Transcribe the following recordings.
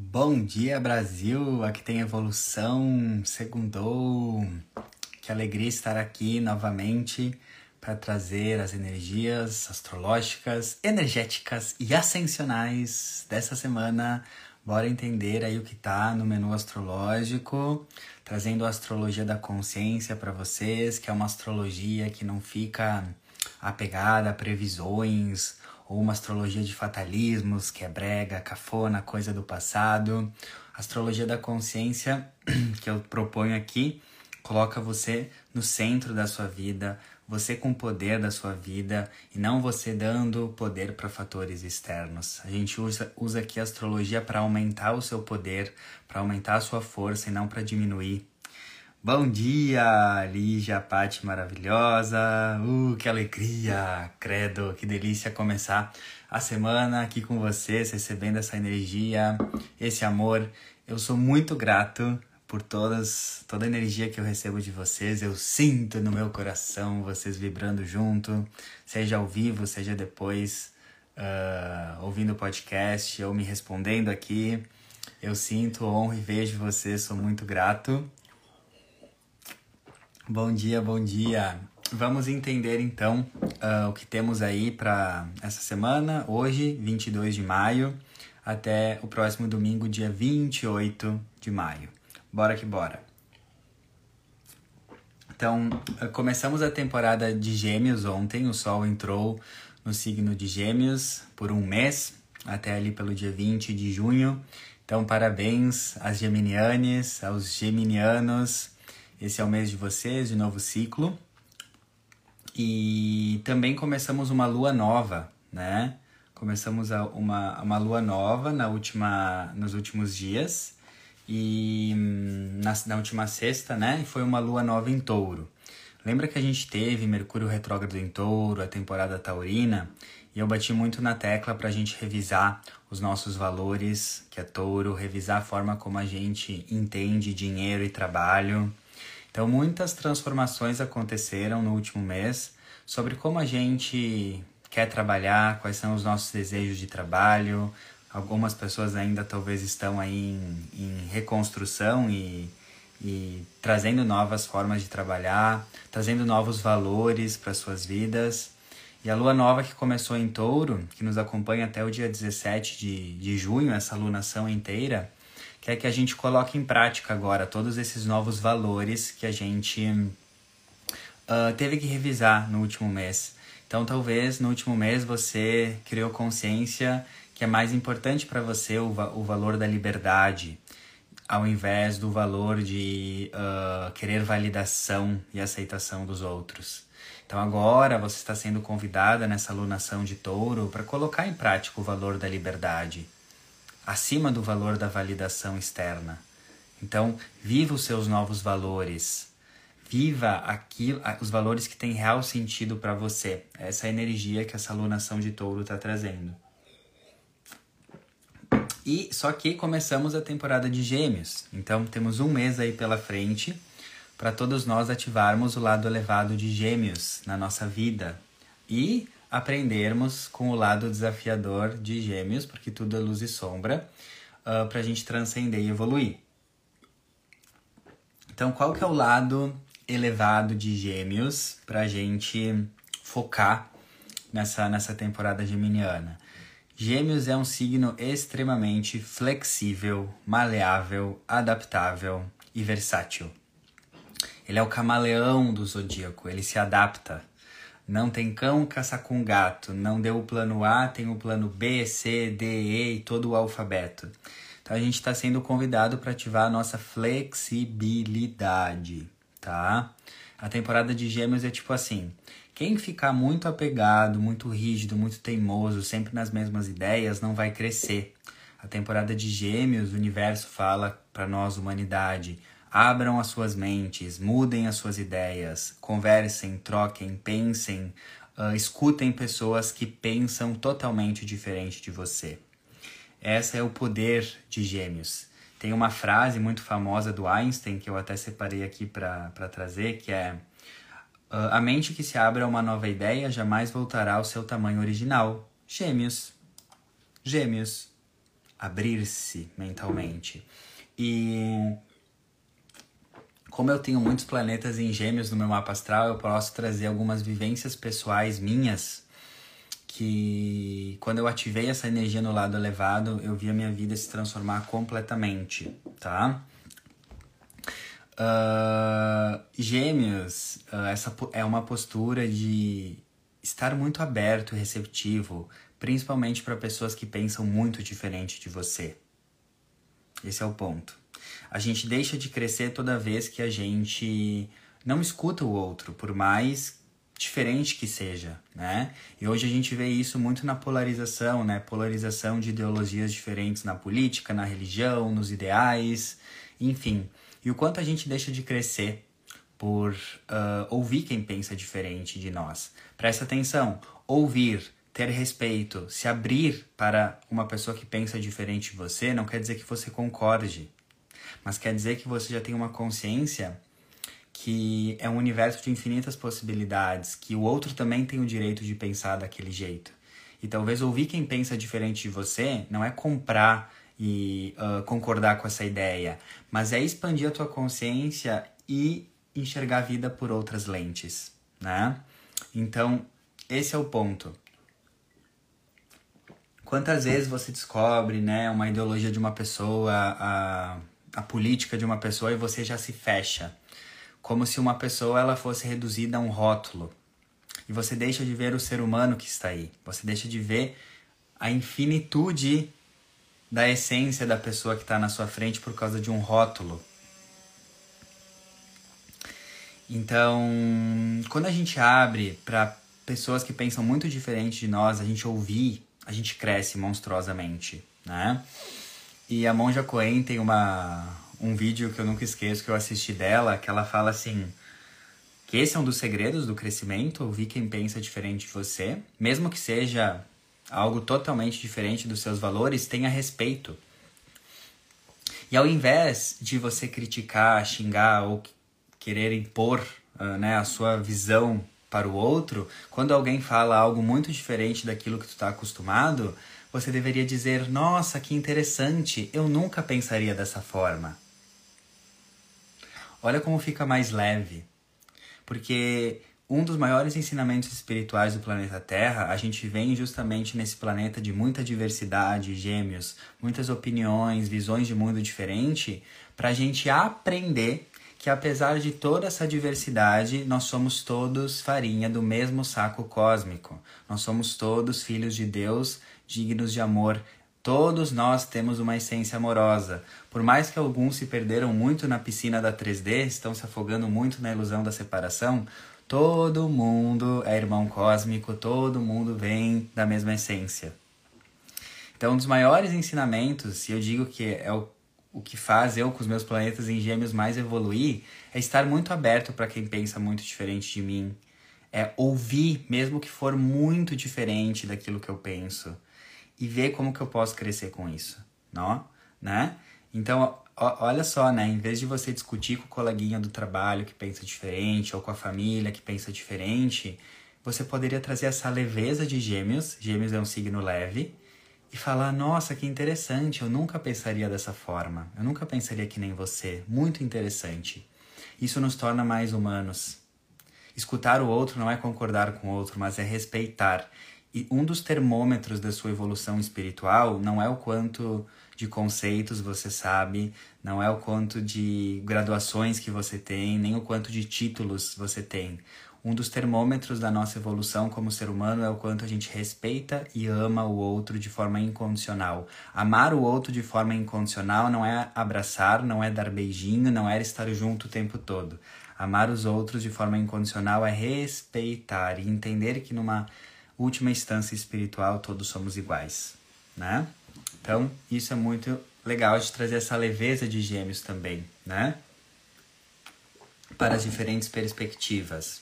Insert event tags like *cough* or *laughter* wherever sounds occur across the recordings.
Bom dia, Brasil! Aqui tem evolução, segundou. Que alegria estar aqui novamente para trazer as energias astrológicas, energéticas e ascensionais dessa semana. Bora entender aí o que tá no menu astrológico, trazendo a astrologia da consciência para vocês, que é uma astrologia que não fica apegada a previsões ou uma astrologia de fatalismos, que é brega, cafona, coisa do passado. A astrologia da consciência *clears throat* que eu proponho aqui coloca você no centro da sua vida, você com o poder da sua vida e não você dando poder para fatores externos. A gente usa, usa aqui a astrologia para aumentar o seu poder, para aumentar a sua força e não para diminuir. Bom dia, Lígia, Pati maravilhosa. Uh, que alegria, credo, que delícia começar a semana aqui com vocês, recebendo essa energia, esse amor. Eu sou muito grato por todas, toda a energia que eu recebo de vocês. Eu sinto no meu coração vocês vibrando junto, seja ao vivo, seja depois uh, ouvindo o podcast ou me respondendo aqui. Eu sinto, honro e vejo vocês, sou muito grato. Bom dia, bom dia. Vamos entender então uh, o que temos aí para essa semana, hoje, 22 de maio, até o próximo domingo, dia 28 de maio. Bora que bora. Então, uh, começamos a temporada de Gêmeos ontem, o Sol entrou no signo de Gêmeos por um mês, até ali pelo dia 20 de junho. Então, parabéns às geminianes, aos geminianos esse é o mês de vocês, de novo ciclo. E também começamos uma lua nova, né? Começamos uma, uma lua nova na última, nos últimos dias. E hum, na, na última sexta, né? E foi uma lua nova em touro. Lembra que a gente teve Mercúrio retrógrado em touro, a temporada taurina? E eu bati muito na tecla para a gente revisar os nossos valores, que é touro, revisar a forma como a gente entende dinheiro e trabalho. Então, muitas transformações aconteceram no último mês sobre como a gente quer trabalhar, quais são os nossos desejos de trabalho. Algumas pessoas ainda talvez estão aí em, em reconstrução e, e trazendo novas formas de trabalhar, trazendo novos valores para suas vidas. E a lua nova que começou em touro, que nos acompanha até o dia 17 de, de junho, essa lunação inteira, quer que a gente coloque em prática agora todos esses novos valores que a gente uh, teve que revisar no último mês. Então, talvez no último mês você criou consciência que é mais importante para você o, o valor da liberdade, ao invés do valor de uh, querer validação e aceitação dos outros. Então agora você está sendo convidada nessa alunação de touro para colocar em prática o valor da liberdade acima do valor da validação externa. Então, viva os seus novos valores. Viva aquilo, os valores que têm real sentido para você. Essa é energia que essa alunação de touro está trazendo. E só que começamos a temporada de Gêmeos. Então, temos um mês aí pela frente para todos nós ativarmos o lado elevado de Gêmeos na nossa vida. E aprendermos com o lado desafiador de Gêmeos, porque tudo é luz e sombra, uh, ah, para a gente transcender e evoluir. Então, qual que é o lado elevado de Gêmeos para a gente focar nessa, nessa temporada geminiana? Gêmeos é um signo extremamente flexível, maleável, adaptável e versátil. Ele é o camaleão do zodíaco, ele se adapta não tem cão, caça com gato. Não deu o plano A, tem o plano B, C, D, E e todo o alfabeto. Então a gente está sendo convidado para ativar a nossa flexibilidade, tá? A temporada de Gêmeos é tipo assim: quem ficar muito apegado, muito rígido, muito teimoso, sempre nas mesmas ideias, não vai crescer. A temporada de Gêmeos, o universo fala para nós, humanidade: Abram as suas mentes, mudem as suas ideias, conversem, troquem, pensem, uh, escutem pessoas que pensam totalmente diferente de você. Esse é o poder de Gêmeos. Tem uma frase muito famosa do Einstein que eu até separei aqui para trazer, que é: uh, A mente que se abre a uma nova ideia jamais voltará ao seu tamanho original. Gêmeos. Gêmeos. abrir-se mentalmente. E como eu tenho muitos planetas em gêmeos no meu mapa astral, eu posso trazer algumas vivências pessoais minhas que quando eu ativei essa energia no lado elevado, eu vi a minha vida se transformar completamente, tá? Uh, gêmeos, uh, essa é uma postura de estar muito aberto e receptivo, principalmente para pessoas que pensam muito diferente de você. Esse é o ponto. A gente deixa de crescer toda vez que a gente não escuta o outro, por mais diferente que seja, né? E hoje a gente vê isso muito na polarização, né? Polarização de ideologias diferentes na política, na religião, nos ideais, enfim. E o quanto a gente deixa de crescer por uh, ouvir quem pensa diferente de nós. Presta atenção, ouvir, ter respeito, se abrir para uma pessoa que pensa diferente de você não quer dizer que você concorde, mas quer dizer que você já tem uma consciência que é um universo de infinitas possibilidades, que o outro também tem o direito de pensar daquele jeito. E talvez ouvir quem pensa diferente de você não é comprar e uh, concordar com essa ideia, mas é expandir a tua consciência e enxergar a vida por outras lentes, né? Então, esse é o ponto. Quantas vezes você descobre, né, uma ideologia de uma pessoa, a, a política de uma pessoa e você já se fecha? como se uma pessoa ela fosse reduzida a um rótulo. E você deixa de ver o ser humano que está aí. Você deixa de ver a infinitude da essência da pessoa que está na sua frente por causa de um rótulo. Então, quando a gente abre para pessoas que pensam muito diferente de nós, a gente ouvir, a gente cresce monstruosamente, né? E a Monja Coen tem uma, um vídeo que eu nunca esqueço que eu assisti dela, que ela fala assim: que esse é um dos segredos do crescimento, ouvir quem pensa diferente de você, mesmo que seja algo totalmente diferente dos seus valores, tenha respeito. E ao invés de você criticar, xingar ou querer impor uh, né, a sua visão para o outro, quando alguém fala algo muito diferente daquilo que tu está acostumado, você deveria dizer: Nossa, que interessante, eu nunca pensaria dessa forma. Olha como fica mais leve. Porque um dos maiores ensinamentos espirituais do planeta Terra, a gente vem justamente nesse planeta de muita diversidade, gêmeos, muitas opiniões, visões de mundo diferente, para a gente aprender que apesar de toda essa diversidade, nós somos todos farinha do mesmo saco cósmico. Nós somos todos filhos de Deus, dignos de amor Todos nós temos uma essência amorosa. Por mais que alguns se perderam muito na piscina da 3D, estão se afogando muito na ilusão da separação, todo mundo é irmão cósmico, todo mundo vem da mesma essência. Então, um dos maiores ensinamentos, e eu digo que é o, o que faz eu com os meus planetas em gêmeos mais evoluir, é estar muito aberto para quem pensa muito diferente de mim. É ouvir, mesmo que for muito diferente daquilo que eu penso e ver como que eu posso crescer com isso, não? né? Então, olha só, né? Em vez de você discutir com o coleguinha do trabalho que pensa diferente ou com a família que pensa diferente, você poderia trazer essa leveza de Gêmeos, Gêmeos é um signo leve, e falar: "Nossa, que interessante, eu nunca pensaria dessa forma. Eu nunca pensaria que nem você. Muito interessante." Isso nos torna mais humanos. Escutar o outro não é concordar com o outro, mas é respeitar. E um dos termômetros da sua evolução espiritual não é o quanto de conceitos você sabe, não é o quanto de graduações que você tem, nem o quanto de títulos você tem. Um dos termômetros da nossa evolução como ser humano é o quanto a gente respeita e ama o outro de forma incondicional. Amar o outro de forma incondicional não é abraçar, não é dar beijinho, não é estar junto o tempo todo. Amar os outros de forma incondicional é respeitar e entender que numa última instância espiritual, todos somos iguais, né? Então, isso é muito legal de trazer essa leveza de gêmeos também, né? Para as diferentes perspectivas.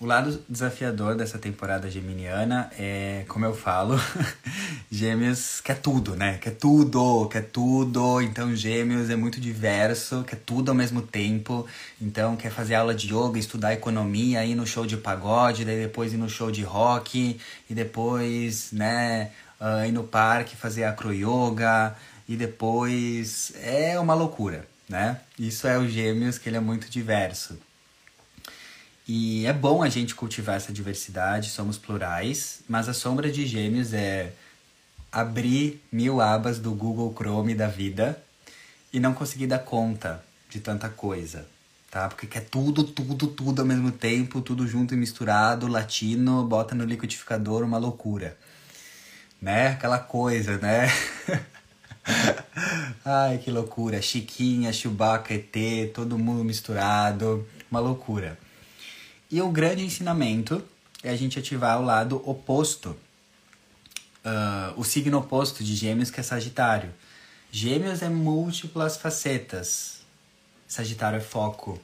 O lado desafiador dessa temporada geminiana é, como eu falo, *laughs* Gêmeos quer tudo, né? Quer tudo, quer tudo. Então, Gêmeos é muito diverso, quer tudo ao mesmo tempo. Então, quer fazer aula de yoga, estudar economia, ir no show de pagode, daí depois ir no show de rock, e depois, né, uh, ir no parque fazer acroyoga e depois é uma loucura, né? Isso é o Gêmeos, que ele é muito diverso. E é bom a gente cultivar essa diversidade, somos plurais, mas a sombra de Gêmeos é abrir mil abas do Google Chrome da vida e não conseguir dar conta de tanta coisa, tá? Porque quer tudo, tudo, tudo ao mesmo tempo, tudo junto e misturado, latino, bota no liquidificador, uma loucura. Né? Aquela coisa, né? *laughs* Ai, que loucura. Chiquinha, Chewbacca, ET, todo mundo misturado, uma loucura. E o grande ensinamento é a gente ativar o lado oposto, uh, o signo oposto de Gêmeos, que é Sagitário. Gêmeos é múltiplas facetas, Sagitário é foco.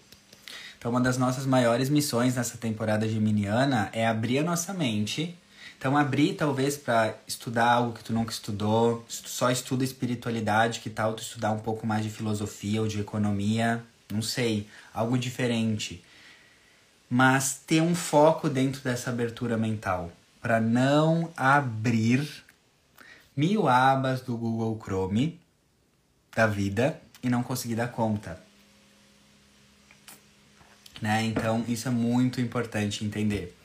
Então, uma das nossas maiores missões nessa temporada geminiana é abrir a nossa mente. Então, abrir talvez para estudar algo que tu nunca estudou, só estuda espiritualidade, que tal tu estudar um pouco mais de filosofia ou de economia, não sei, algo diferente. Mas ter um foco dentro dessa abertura mental, para não abrir mil abas do Google Chrome da vida e não conseguir dar conta. Né? Então, isso é muito importante entender.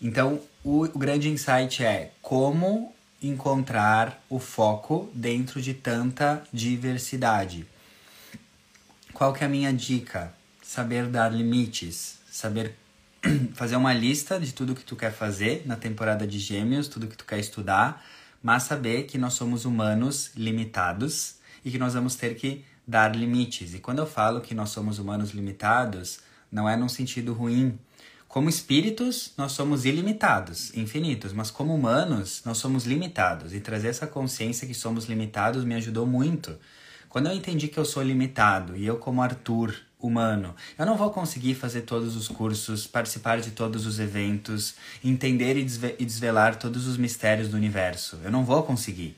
Então, o, o grande insight é como encontrar o foco dentro de tanta diversidade. Qual que é a minha dica? Saber dar limites, saber *clears throat* fazer uma lista de tudo que tu quer fazer na temporada de Gêmeos, tudo que tu quer estudar, mas saber que nós somos humanos limitados e que nós vamos ter que dar limites. E quando eu falo que nós somos humanos limitados, não é num sentido ruim. Como espíritos, nós somos ilimitados, infinitos, mas como humanos, nós somos limitados. E trazer essa consciência que somos limitados me ajudou muito. Quando eu entendi que eu sou limitado e eu, como Arthur, humano, eu não vou conseguir fazer todos os cursos, participar de todos os eventos, entender e desvelar todos os mistérios do universo. Eu não vou conseguir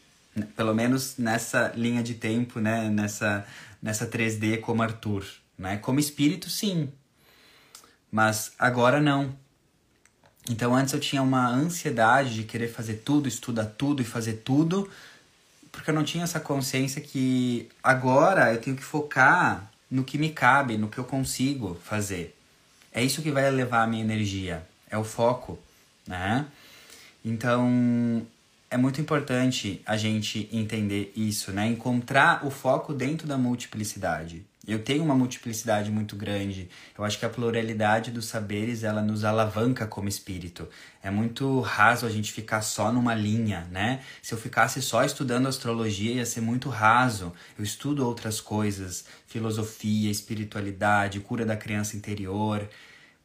pelo menos nessa linha de tempo, né, nessa, nessa 3D como Arthur, né? Como espírito, sim. Mas agora não. Então antes eu tinha uma ansiedade de querer fazer tudo, estudar tudo e fazer tudo, porque eu não tinha essa consciência que agora eu tenho que focar no que me cabe, no que eu consigo fazer. É isso que vai levar a minha energia, é o foco, né? Então, é muito importante a gente entender isso, né? Encontrar o foco dentro da multiplicidade. Eu tenho uma multiplicidade muito grande. Eu acho que a pluralidade dos saberes ela nos alavanca como espírito. É muito raso a gente ficar só numa linha, né? Se eu ficasse só estudando astrologia ia ser muito raso. Eu estudo outras coisas, filosofia, espiritualidade, cura da criança interior,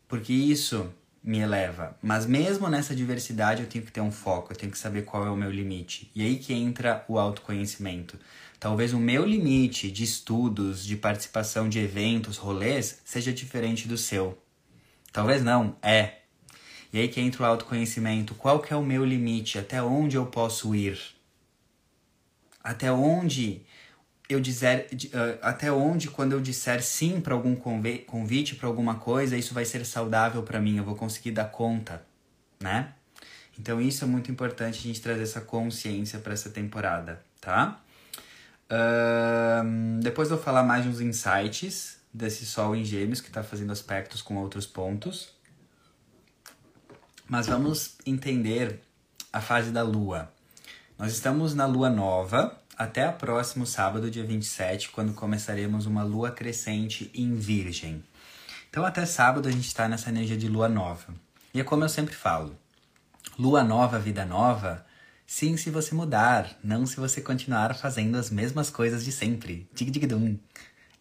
porque isso me eleva. Mas mesmo nessa diversidade eu tenho que ter um foco, eu tenho que saber qual é o meu limite. E aí que entra o autoconhecimento. Talvez o meu limite de estudos, de participação de eventos, rolês, seja diferente do seu. Talvez não, é. E aí que entra o autoconhecimento. Qual que é o meu limite? Até onde eu posso ir? Até onde eu dizer uh, até onde quando eu disser sim para algum convite para alguma coisa isso vai ser saudável para mim eu vou conseguir dar conta né então isso é muito importante a gente trazer essa consciência para essa temporada tá depois eu vou falar mais de uns insights desse sol em gêmeos que está fazendo aspectos com outros pontos mas vamos entender a fase da lua nós estamos na lua nova até o próximo sábado, dia 27, quando começaremos uma lua crescente em Virgem. Então, até sábado a gente está nessa energia de lua nova. E é como eu sempre falo: lua nova, vida nova, sim, se você mudar, não se você continuar fazendo as mesmas coisas de sempre. Dig dig dum.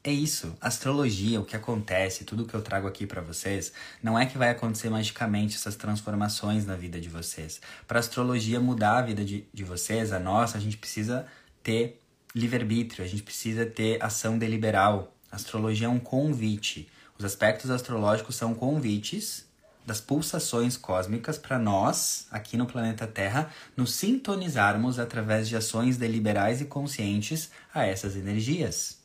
É isso, astrologia, o que acontece, tudo que eu trago aqui para vocês, não é que vai acontecer magicamente essas transformações na vida de vocês. Para astrologia mudar a vida de, de vocês, a nossa, a gente precisa ter livre-arbítrio, a gente precisa ter ação deliberal. A astrologia é um convite. Os aspectos astrológicos são convites das pulsações cósmicas para nós, aqui no planeta Terra, nos sintonizarmos através de ações deliberais e conscientes a essas energias.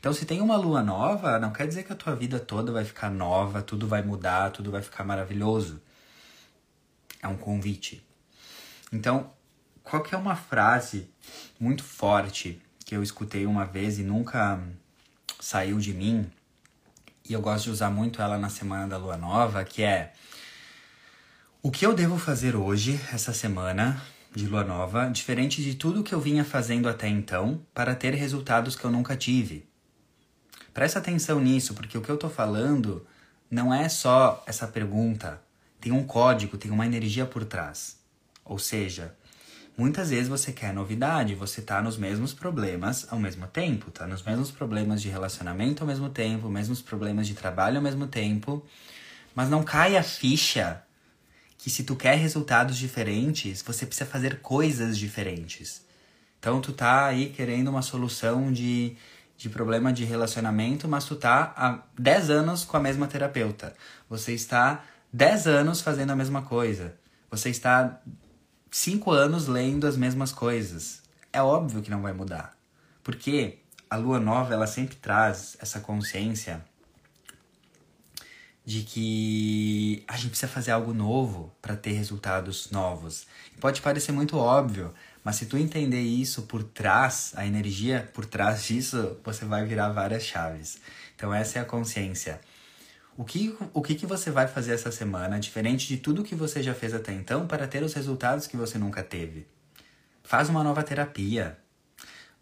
Então, se tem uma lua nova, não quer dizer que a tua vida toda vai ficar nova, tudo vai mudar, tudo vai ficar maravilhoso. É um convite. Então, qual que é uma frase muito forte que eu escutei uma vez e nunca saiu de mim, e eu gosto de usar muito ela na semana da lua nova, que é o que eu devo fazer hoje, essa semana de lua nova, diferente de tudo que eu vinha fazendo até então, para ter resultados que eu nunca tive. Presta atenção nisso, porque o que eu tô falando não é só essa pergunta, tem um código, tem uma energia por trás. Ou seja, muitas vezes você quer novidade, você tá nos mesmos problemas ao mesmo tempo, tá nos mesmos problemas de relacionamento ao mesmo tempo, mesmos problemas de trabalho ao mesmo tempo, mas não cai a ficha que se tu quer resultados diferentes, você precisa fazer coisas diferentes. Então tu tá aí querendo uma solução de, de problema de relacionamento, mas tu tá há 10 anos com a mesma terapeuta. Você está 10 anos fazendo a mesma coisa. Você está 5 anos lendo as mesmas coisas. É óbvio que não vai mudar. Porque a lua nova, ela sempre traz essa consciência de que a gente precisa fazer algo novo para ter resultados novos. Pode parecer muito óbvio, mas se tu entender isso por trás, a energia por trás disso, você vai virar várias chaves. Então essa é a consciência. O que, o que, que você vai fazer essa semana, diferente de tudo que você já fez até então, para ter os resultados que você nunca teve? Faz uma nova terapia.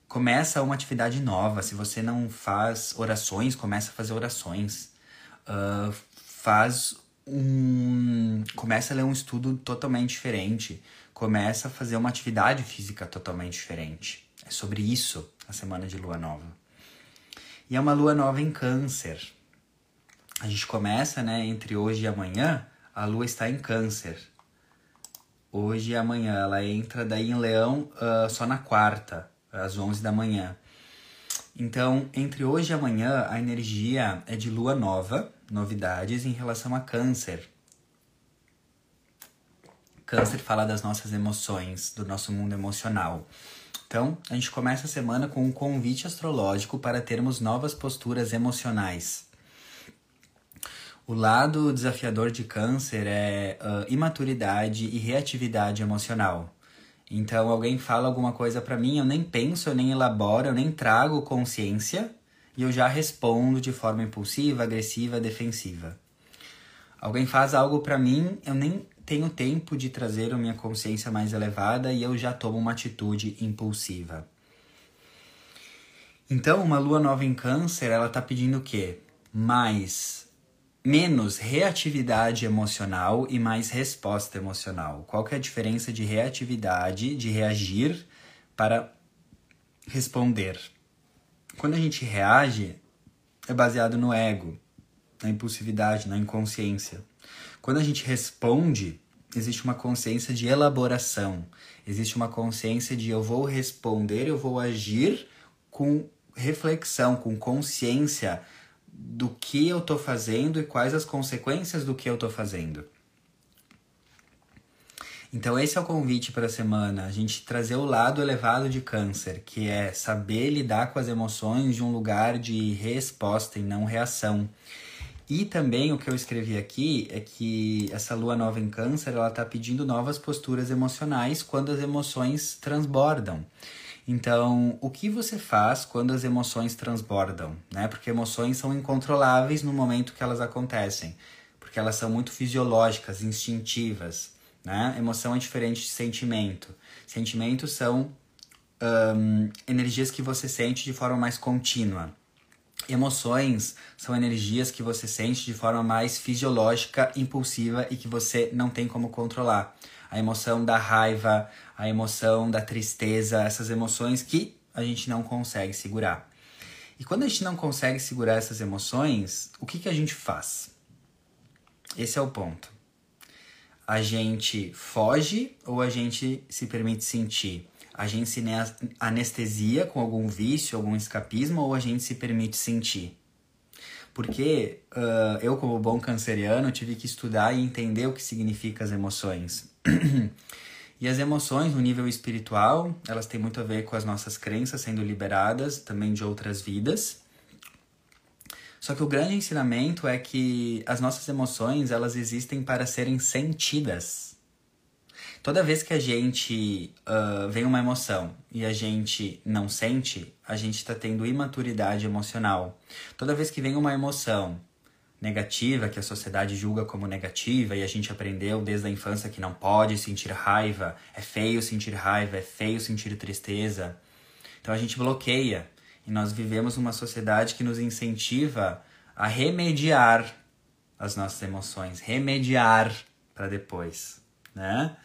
Começa uma atividade nova. Se você não faz orações, começa a fazer orações. Uh, faz um. começa a ler um estudo totalmente diferente, começa a fazer uma atividade física totalmente diferente. É sobre isso a semana de lua nova. E é uma lua nova em Câncer. A gente começa, né, entre hoje e amanhã, a lua está em Câncer. Hoje e amanhã, ela entra daí em Leão uh, só na quarta, às 11 da manhã. Então, entre hoje e amanhã, a energia é de lua nova, novidades em relação a câncer. Câncer fala das nossas emoções, do nosso mundo emocional. Então, a gente começa a semana com um convite astrológico para termos novas posturas emocionais. O lado desafiador de Câncer é uh, imaturidade e reatividade emocional. Então, alguém fala alguma coisa para mim, eu nem penso, eu nem elaboro, eu nem trago consciência e eu já respondo de forma impulsiva, agressiva, defensiva. Alguém faz algo para mim, eu nem tenho tempo de trazer a minha consciência mais elevada e eu já tomo uma atitude impulsiva. Então, uma lua nova em Câncer, ela tá pedindo o quê? Mais menos reatividade emocional e mais resposta emocional. Qual que é a diferença de reatividade, de reagir para responder? Quando a gente reage, é baseado no ego, na impulsividade, na inconsciência. Quando a gente responde, existe uma consciência de elaboração, existe uma consciência de eu vou responder, eu vou agir com reflexão, com consciência do que eu estou fazendo e quais as consequências do que eu estou fazendo. Então esse é o convite para a semana, a gente trazer o lado elevado de câncer, que é saber lidar com as emoções de um lugar de resposta e não reação. E também o que eu escrevi aqui é que essa lua nova em câncer, ela está pedindo novas posturas emocionais quando as emoções transbordam. Então, o que você faz quando as emoções transbordam, né? Porque emoções são incontroláveis no momento que elas acontecem, porque elas são muito fisiológicas, instintivas. Né? Emoção é diferente de sentimento. Sentimentos são um, energias que você sente de forma mais contínua. Emoções são energias que você sente de forma mais fisiológica, impulsiva e que você não tem como controlar. A emoção da raiva, a emoção da tristeza, essas emoções que a gente não consegue segurar. E quando a gente não consegue segurar essas emoções, o que, que a gente faz? Esse é o ponto a gente foge ou a gente se permite sentir? A gente se anestesia com algum vício, algum escapismo ou a gente se permite sentir? Porque uh, eu, como bom canceriano, tive que estudar e entender o que significa as emoções. *clears throat* e as emoções, no nível espiritual, elas têm muito a ver com as nossas crenças sendo liberadas também de outras vidas. Só que o grande ensinamento é que as nossas emoções, elas existem para serem sentidas. Toda vez que a gente uh, vem uma emoção e a gente não sente, a gente está tendo imaturidade emocional. Toda vez que vem uma emoção negativa, que a sociedade julga como negativa, e a gente aprendeu desde a infância que não pode sentir raiva, é feio sentir raiva, é feio sentir tristeza. Então a gente bloqueia. E nós vivemos uma sociedade que nos incentiva a remediar as nossas emoções, remediar para depois, né?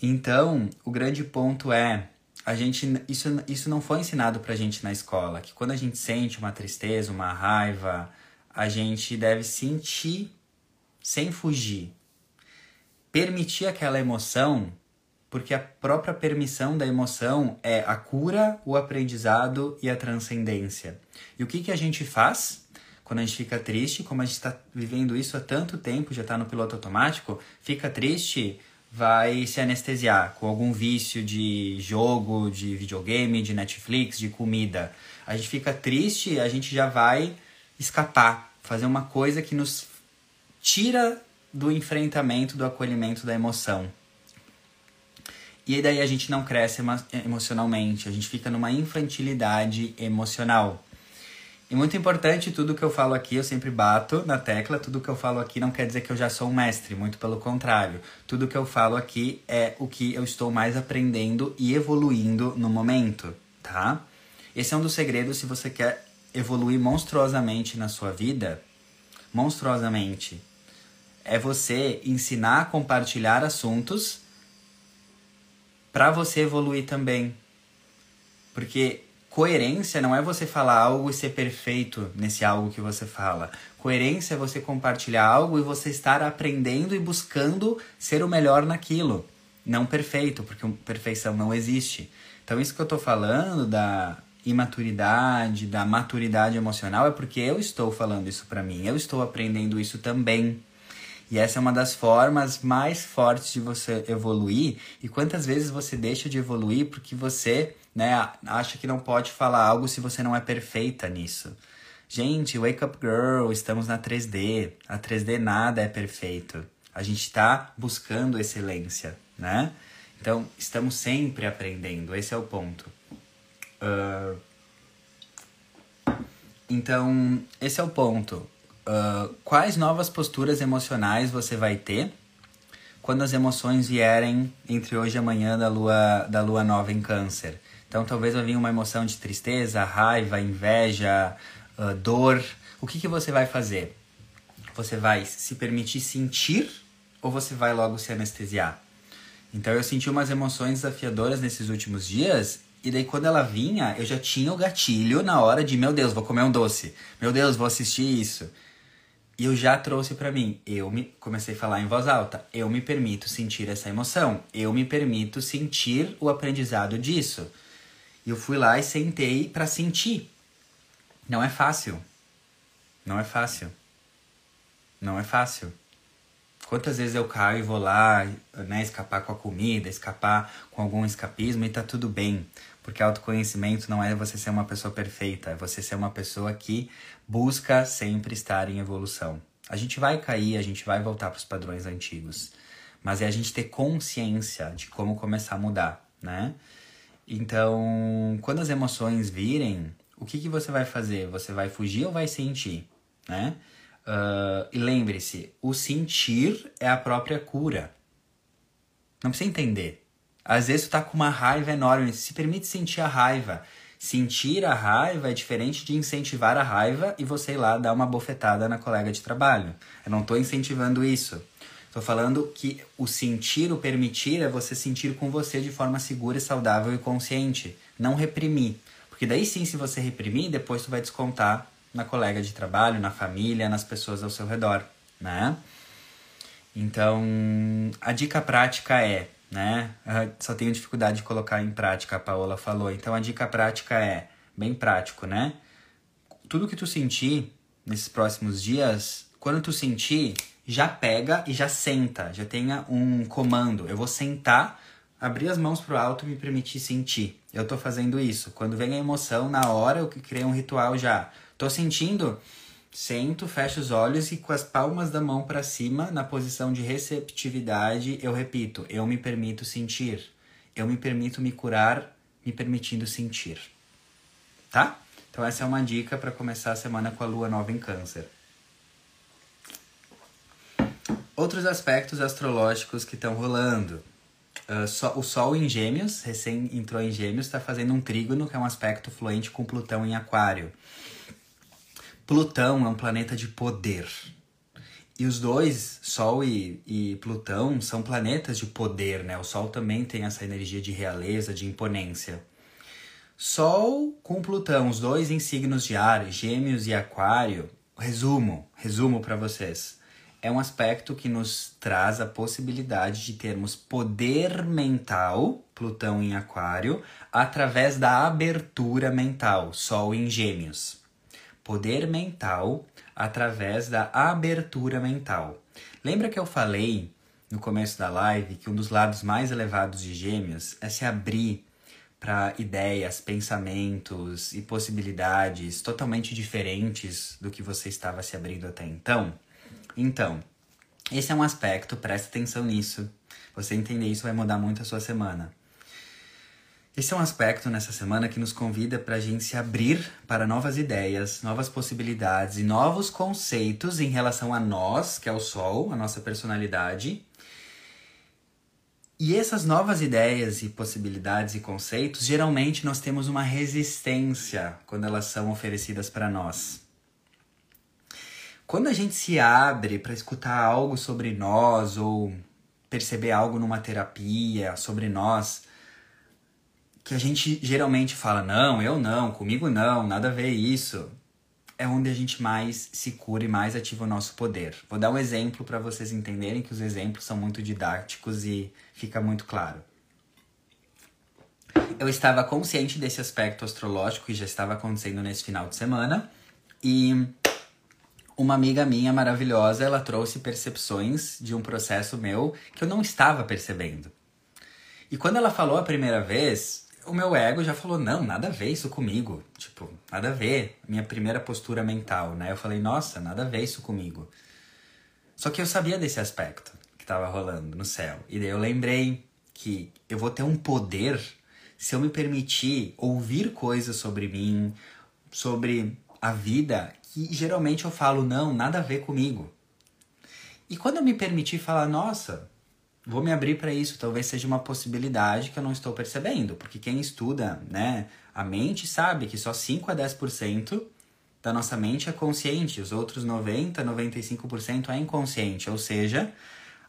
Então, o grande ponto é a gente isso, isso não foi ensinado pra gente na escola, que quando a gente sente uma tristeza, uma raiva, a gente deve sentir sem fugir. Permitir aquela emoção, porque a própria permissão da emoção é a cura, o aprendizado e a transcendência. E o que, que a gente faz? Quando a gente fica triste, como a gente está vivendo isso há tanto tempo, já está no piloto automático, fica triste, vai se anestesiar com algum vício de jogo, de videogame, de Netflix, de comida. A gente fica triste, a gente já vai escapar, fazer uma coisa que nos tira do enfrentamento, do acolhimento da emoção. E daí a gente não cresce emocionalmente, a gente fica numa infantilidade emocional. E muito importante, tudo que eu falo aqui, eu sempre bato na tecla, tudo que eu falo aqui não quer dizer que eu já sou um mestre, muito pelo contrário. Tudo que eu falo aqui é o que eu estou mais aprendendo e evoluindo no momento, tá? Esse é um dos segredos se você quer evoluir monstruosamente na sua vida, monstruosamente, é você ensinar a compartilhar assuntos para você evoluir também. Porque Coerência não é você falar algo e ser perfeito nesse algo que você fala. Coerência é você compartilhar algo e você estar aprendendo e buscando ser o melhor naquilo. Não perfeito, porque perfeição não existe. Então, isso que eu estou falando da imaturidade, da maturidade emocional, é porque eu estou falando isso para mim. Eu estou aprendendo isso também. E essa é uma das formas mais fortes de você evoluir. E quantas vezes você deixa de evoluir porque você né, acha que não pode falar algo se você não é perfeita nisso? Gente, Wake Up Girl, estamos na 3D. A 3D nada é perfeito. A gente está buscando excelência, né? Então, estamos sempre aprendendo. Esse é o ponto. Uh... Então, esse é o ponto. Uh, quais novas posturas emocionais você vai ter quando as emoções vierem entre hoje e amanhã da lua, da lua nova em Câncer? Então, talvez vai vir uma emoção de tristeza, raiva, inveja, uh, dor. O que, que você vai fazer? Você vai se permitir sentir ou você vai logo se anestesiar? Então, eu senti umas emoções desafiadoras nesses últimos dias e daí quando ela vinha, eu já tinha o gatilho na hora de, meu Deus, vou comer um doce. Meu Deus, vou assistir isso. E eu já trouxe para mim, eu me comecei a falar em voz alta, eu me permito sentir essa emoção, eu me permito sentir o aprendizado disso. E eu fui lá e sentei para sentir. Não é fácil. Não é fácil. Não é fácil. Quantas vezes eu caio e vou lá, né, escapar com a comida, escapar com algum escapismo e tá tudo bem. Porque autoconhecimento não é você ser uma pessoa perfeita, é você ser uma pessoa que busca sempre estar em evolução. A gente vai cair, a gente vai voltar para os padrões antigos, mas é a gente ter consciência de como começar a mudar, né? Então, quando as emoções virem, o que, que você vai fazer? Você vai fugir ou vai sentir, né? Uh, e lembre-se, o sentir é a própria cura. Não precisa entender. Às vezes tu tá com uma raiva enorme, se permite sentir a raiva. Sentir a raiva é diferente de incentivar a raiva e você ir lá dar uma bofetada na colega de trabalho. Eu não estou incentivando isso. Estou falando que o sentir, o permitir, é você sentir com você de forma segura, saudável e consciente. Não reprimir. Porque daí sim, se você reprimir, depois tu vai descontar na colega de trabalho, na família, nas pessoas ao seu redor, né? Então, a dica prática é né? só tenho dificuldade de colocar em prática, a Paola falou. Então a dica prática é bem prático, né? Tudo que tu sentir nesses próximos dias, quando tu sentir, já pega e já senta, já tenha um comando. Eu vou sentar, abrir as mãos pro alto e me permitir sentir. Eu tô fazendo isso. Quando vem a emoção, na hora eu criei um ritual já. Tô sentindo, Sento, fecho os olhos e com as palmas da mão para cima, na posição de receptividade, eu repito: eu me permito sentir. Eu me permito me curar, me permitindo sentir. Tá? Então essa é uma dica para começar a semana com a lua nova em Câncer. Outros aspectos astrológicos que estão rolando. Uh, o Sol em Gêmeos, recém entrou em Gêmeos, está fazendo um trígono, que é um aspecto fluente com Plutão em Aquário. Plutão é um planeta de poder. E os dois, Sol e, e Plutão, são planetas de poder, né? O Sol também tem essa energia de realeza, de imponência. Sol com Plutão, os dois em signos de ar, Gêmeos e Aquário. Resumo, resumo para vocês. É um aspecto que nos traz a possibilidade de termos poder mental, Plutão em Aquário, através da abertura mental, Sol em Gêmeos poder mental através da abertura mental. Lembra que eu falei no começo da live que um dos lados mais elevados de Gêmeos é se abrir para ideias, pensamentos e possibilidades totalmente diferentes do que você estava se abrindo até então? Então, esse é um aspecto, presta atenção nisso. Você entender isso vai mudar muito a sua semana. Esse é um aspecto nessa semana que nos convida para a gente se abrir para novas ideias, novas possibilidades e novos conceitos em relação a nós, que é o Sol, a nossa personalidade. E essas novas ideias e possibilidades e conceitos, geralmente nós temos uma resistência quando elas são oferecidas para nós. Quando a gente se abre para escutar algo sobre nós ou perceber algo numa terapia sobre nós, que a gente geralmente fala: não, eu não, comigo não, nada a ver isso, é onde a gente mais se cura e mais ativa o nosso poder. Vou dar um exemplo para vocês entenderem que os exemplos são muito didáticos e fica muito claro. Eu estava consciente desse aspecto astrológico que já estava acontecendo nesse final de semana e uma amiga minha maravilhosa, ela trouxe percepções de um processo meu que eu não estava percebendo. E quando ela falou a primeira vez, o meu ego já falou: não, nada a ver isso comigo. Tipo, nada a ver. Minha primeira postura mental, né? Eu falei: nossa, nada a ver isso comigo. Só que eu sabia desse aspecto que estava rolando no céu. E daí eu lembrei que eu vou ter um poder se eu me permitir ouvir coisas sobre mim, sobre a vida, que geralmente eu falo: não, nada a ver comigo. E quando eu me permitir falar: nossa, vou me abrir para isso, talvez seja uma possibilidade que eu não estou percebendo, porque quem estuda, né, a mente sabe que só 5 a 10% da nossa mente é consciente, os outros 90, 95% é inconsciente, ou seja,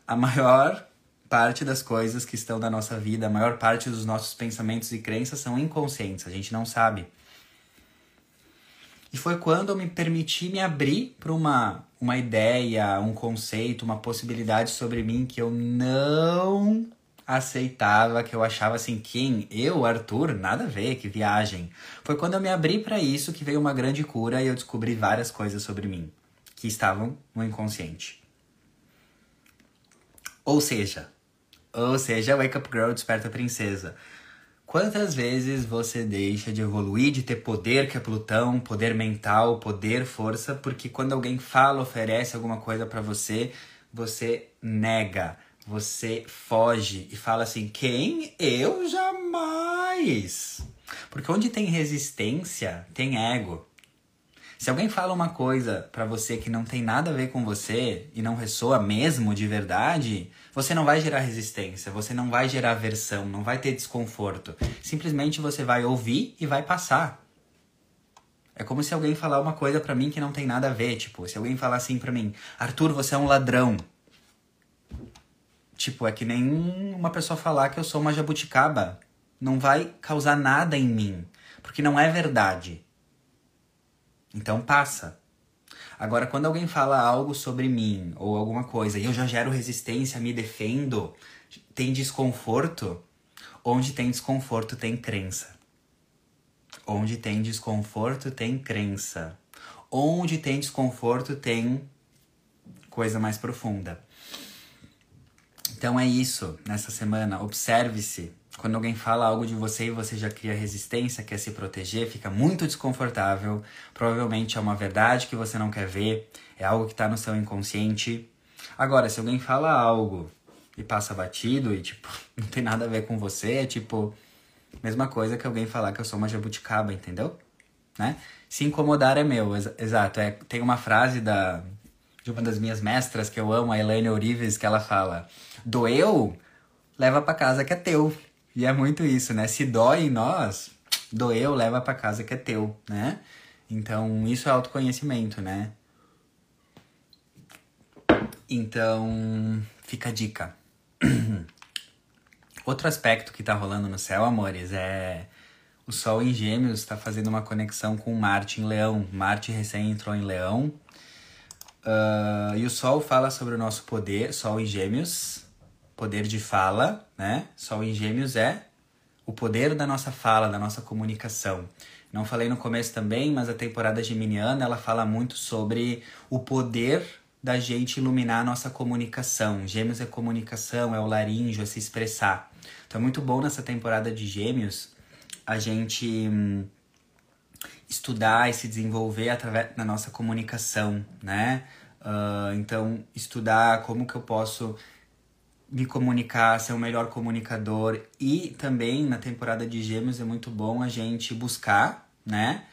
a maior parte das coisas que estão na nossa vida, a maior parte dos nossos pensamentos e crenças são inconscientes, a gente não sabe. E foi quando eu me permiti me abrir para uma, uma ideia, um conceito, uma possibilidade sobre mim que eu não aceitava, que eu achava assim, quem? Eu, Arthur? Nada a ver, que viagem. Foi quando eu me abri para isso que veio uma grande cura e eu descobri várias coisas sobre mim que estavam no inconsciente. Ou seja, ou seja, Wake Up Girl, Desperta Princesa. Quantas vezes você deixa de evoluir, de ter poder que é Plutão, poder mental, poder, força, porque quando alguém fala, oferece alguma coisa para você, você nega, você foge e fala assim: "Quem? Eu jamais". Porque onde tem resistência, tem ego. Se alguém fala uma coisa para você que não tem nada a ver com você e não ressoa mesmo de verdade, você não vai gerar resistência, você não vai gerar aversão, não vai ter desconforto. Simplesmente você vai ouvir e vai passar. É como se alguém falar uma coisa para mim que não tem nada a ver, tipo, se alguém falar assim para mim: "Arthur, você é um ladrão". Tipo, é que nem uma pessoa falar que eu sou uma jabuticaba. Não vai causar nada em mim, porque não é verdade. Então passa. Agora, quando alguém fala algo sobre mim ou alguma coisa e eu já gero resistência, me defendo, tem desconforto. Onde tem desconforto, tem crença. Onde tem desconforto, tem crença. Onde tem desconforto, tem coisa mais profunda. Então é isso nessa semana. Observe-se, quando alguém fala algo de você e você já cria resistência, quer se proteger, fica muito desconfortável. Provavelmente é uma verdade que você não quer ver, é algo que está no seu inconsciente. Agora, se alguém fala algo e passa batido e, tipo, *laughs* não tem nada a ver com você, é tipo, mesma coisa que alguém falar que eu sou uma jabuticaba, entendeu? Né? Se incomodar é meu, ex exato. É, tem uma frase da, de uma das minhas mestras que eu amo, a Elaine Orives, que ela fala: Doeu? Leva para casa que é teu. E é muito isso, né? Se dói em nós, doeu, leva para casa que é teu, né? Então, isso é autoconhecimento, né? Então, fica a dica. *clears throat* Outro aspecto que tá rolando no céu, amores, é o Sol em Gêmeos está fazendo uma conexão com Marte em Leão. Marte recém entrou em Leão. Uh, e o Sol fala sobre o nosso poder, Sol em Gêmeos, poder de fala, né? Sol em Gêmeos é o poder da nossa fala, da nossa comunicação. Não falei no começo também, mas a temporada geminiana ela fala muito sobre o poder da gente iluminar a nossa comunicação. Gêmeos é comunicação, é o laríngeo, é se expressar. Então é muito bom nessa temporada de Gêmeos a gente hum, estudar e se desenvolver através da nossa comunicação, né? Uh, então, estudar como que eu posso me comunicar, ser um melhor comunicador e também na temporada de Gêmeos é muito bom a gente buscar, né?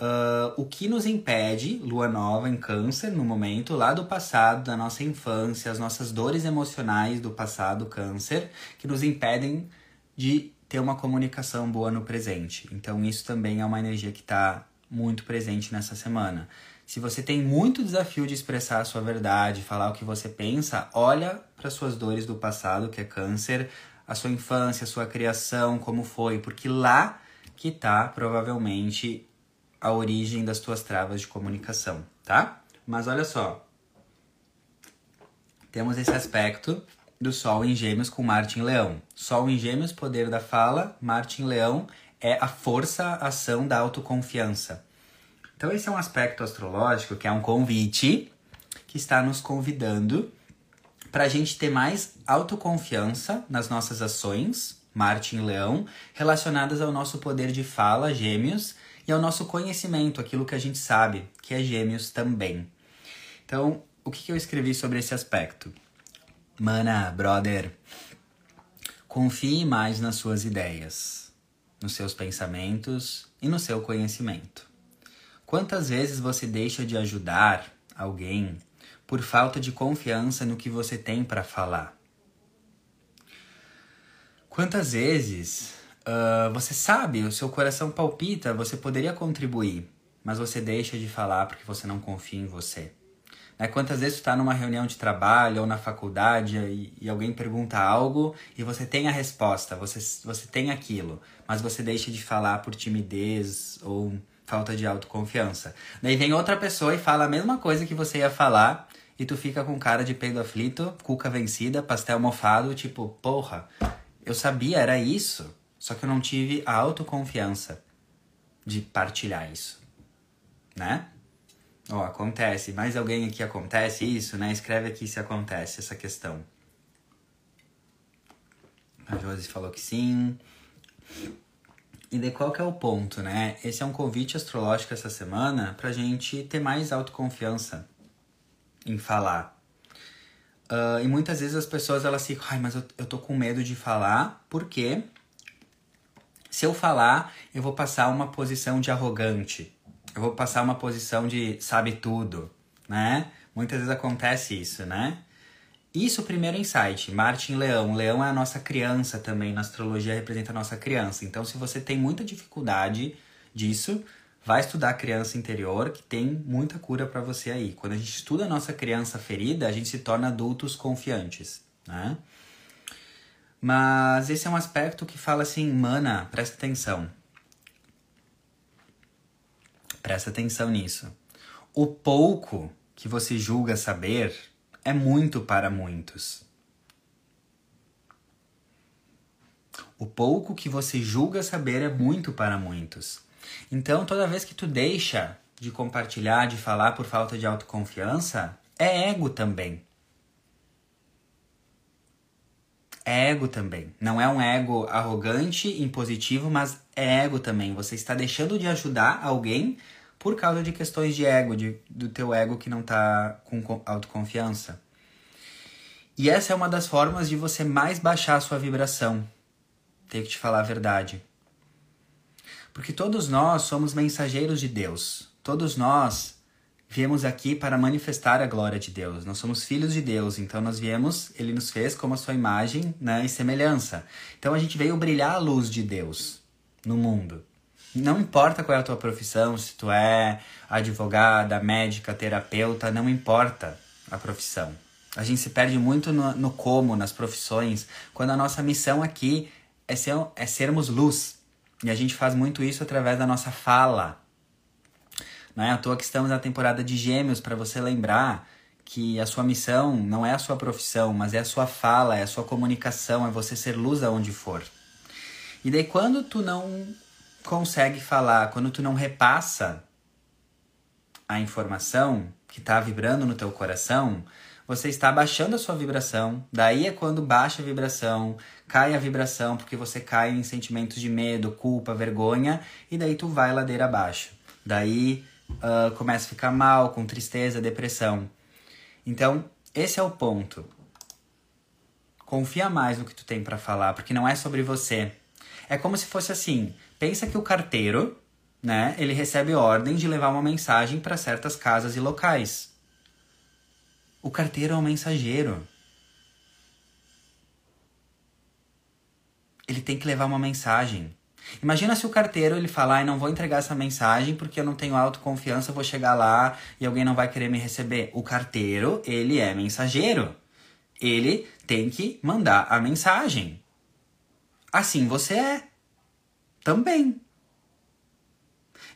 Uh, o que nos impede, lua nova em Câncer no momento, lá do passado, da nossa infância, as nossas dores emocionais do passado, Câncer, que nos impedem de ter uma comunicação boa no presente. Então, isso também é uma energia que está muito presente nessa semana. Se você tem muito desafio de expressar a sua verdade, falar o que você pensa, olha para suas dores do passado, que é câncer, a sua infância, a sua criação, como foi, porque lá que está provavelmente a origem das tuas travas de comunicação, tá? Mas olha só. Temos esse aspecto do Sol em Gêmeos com Marte em Leão. Sol em Gêmeos, poder da fala, Marte em Leão é a força, a ação da autoconfiança. Então esse é um aspecto astrológico que é um convite que está nos convidando para a gente ter mais autoconfiança nas nossas ações, Marte em Leão, relacionadas ao nosso poder de fala, Gêmeos, e ao nosso conhecimento, aquilo que a gente sabe, que é Gêmeos também. Então, o que, que eu escrevi sobre esse aspecto? Mana, brother, confie mais nas suas ideias, nos seus pensamentos e no seu conhecimento. Quantas vezes você deixa de ajudar alguém por falta de confiança no que você tem para falar? Quantas vezes uh, você sabe, o seu coração palpita, você poderia contribuir, mas você deixa de falar porque você não confia em você? Né? Quantas vezes tu tá numa reunião de trabalho ou na faculdade e, e, alguém pergunta algo e você tem a resposta, você, você tem aquilo, mas você deixa de falar por timidez ou falta de autoconfiança. Daí vem outra pessoa e fala a mesma coisa que você ia falar e tu fica com cara de peido aflito, cuca vencida, pastel mofado, tipo, porra, eu sabia, era isso, só que eu não tive a autoconfiança de partilhar isso, né? Ó, oh, acontece. Mais alguém aqui acontece isso, né? Escreve aqui se acontece essa questão. A Josi falou que sim. E de qual que é o ponto, né? Esse é um convite astrológico essa semana pra gente ter mais autoconfiança em falar. Uh, e muitas vezes as pessoas elas ficam, ai, mas eu, eu tô com medo de falar, porque se eu falar, eu vou passar uma posição de arrogante eu vou passar uma posição de sabe tudo, né? Muitas vezes acontece isso, né? Isso, primeiro insight, Marte em Leão. Leão é a nossa criança também, na astrologia representa a nossa criança. Então, se você tem muita dificuldade disso, vai estudar a criança interior, que tem muita cura para você aí. Quando a gente estuda a nossa criança ferida, a gente se torna adultos confiantes, né? Mas esse é um aspecto que fala assim, mana, presta atenção. Presta atenção nisso. O pouco que você julga saber é muito para muitos. O pouco que você julga saber é muito para muitos. Então, toda vez que tu deixa de compartilhar, de falar por falta de autoconfiança, é ego também. é ego também. Não é um ego arrogante, impositivo, mas é ego também. Você está deixando de ajudar alguém por causa de questões de ego, de, do teu ego que não está com autoconfiança. E essa é uma das formas de você mais baixar a sua vibração. Tenho que te falar a verdade. Porque todos nós somos mensageiros de Deus. Todos nós viemos aqui para manifestar a glória de Deus. Nós somos filhos de Deus, então nós viemos, ele nos fez como a sua imagem né, e semelhança. Então a gente veio brilhar a luz de Deus no mundo. Não importa qual é a tua profissão, se tu é advogada, médica, terapeuta, não importa a profissão. A gente se perde muito no, no como, nas profissões, quando a nossa missão aqui é, ser, é sermos luz. E a gente faz muito isso através da nossa fala. Não é à toa que estamos na temporada de Gêmeos para você lembrar que a sua missão não é a sua profissão, mas é a sua fala, é a sua comunicação, é você ser luz aonde for. E daí quando tu não consegue falar, quando tu não repassa a informação que está vibrando no teu coração, você está baixando a sua vibração. Daí é quando baixa a vibração, cai a vibração, porque você cai em sentimentos de medo, culpa, vergonha, e daí tu vai ladeira abaixo. Daí uh, começa a ficar mal, com tristeza, depressão. Então, esse é o ponto. Confia mais no que tu tem para falar, porque não é sobre você. É como se fosse assim: pensa que o carteiro, né, ele recebe ordem de levar uma mensagem para certas casas e locais. O carteiro é um mensageiro. Ele tem que levar uma mensagem. Imagina se o carteiro ele falar, e não vou entregar essa mensagem porque eu não tenho autoconfiança, vou chegar lá e alguém não vai querer me receber. O carteiro, ele é mensageiro. Ele tem que mandar a mensagem. Assim você é. Também.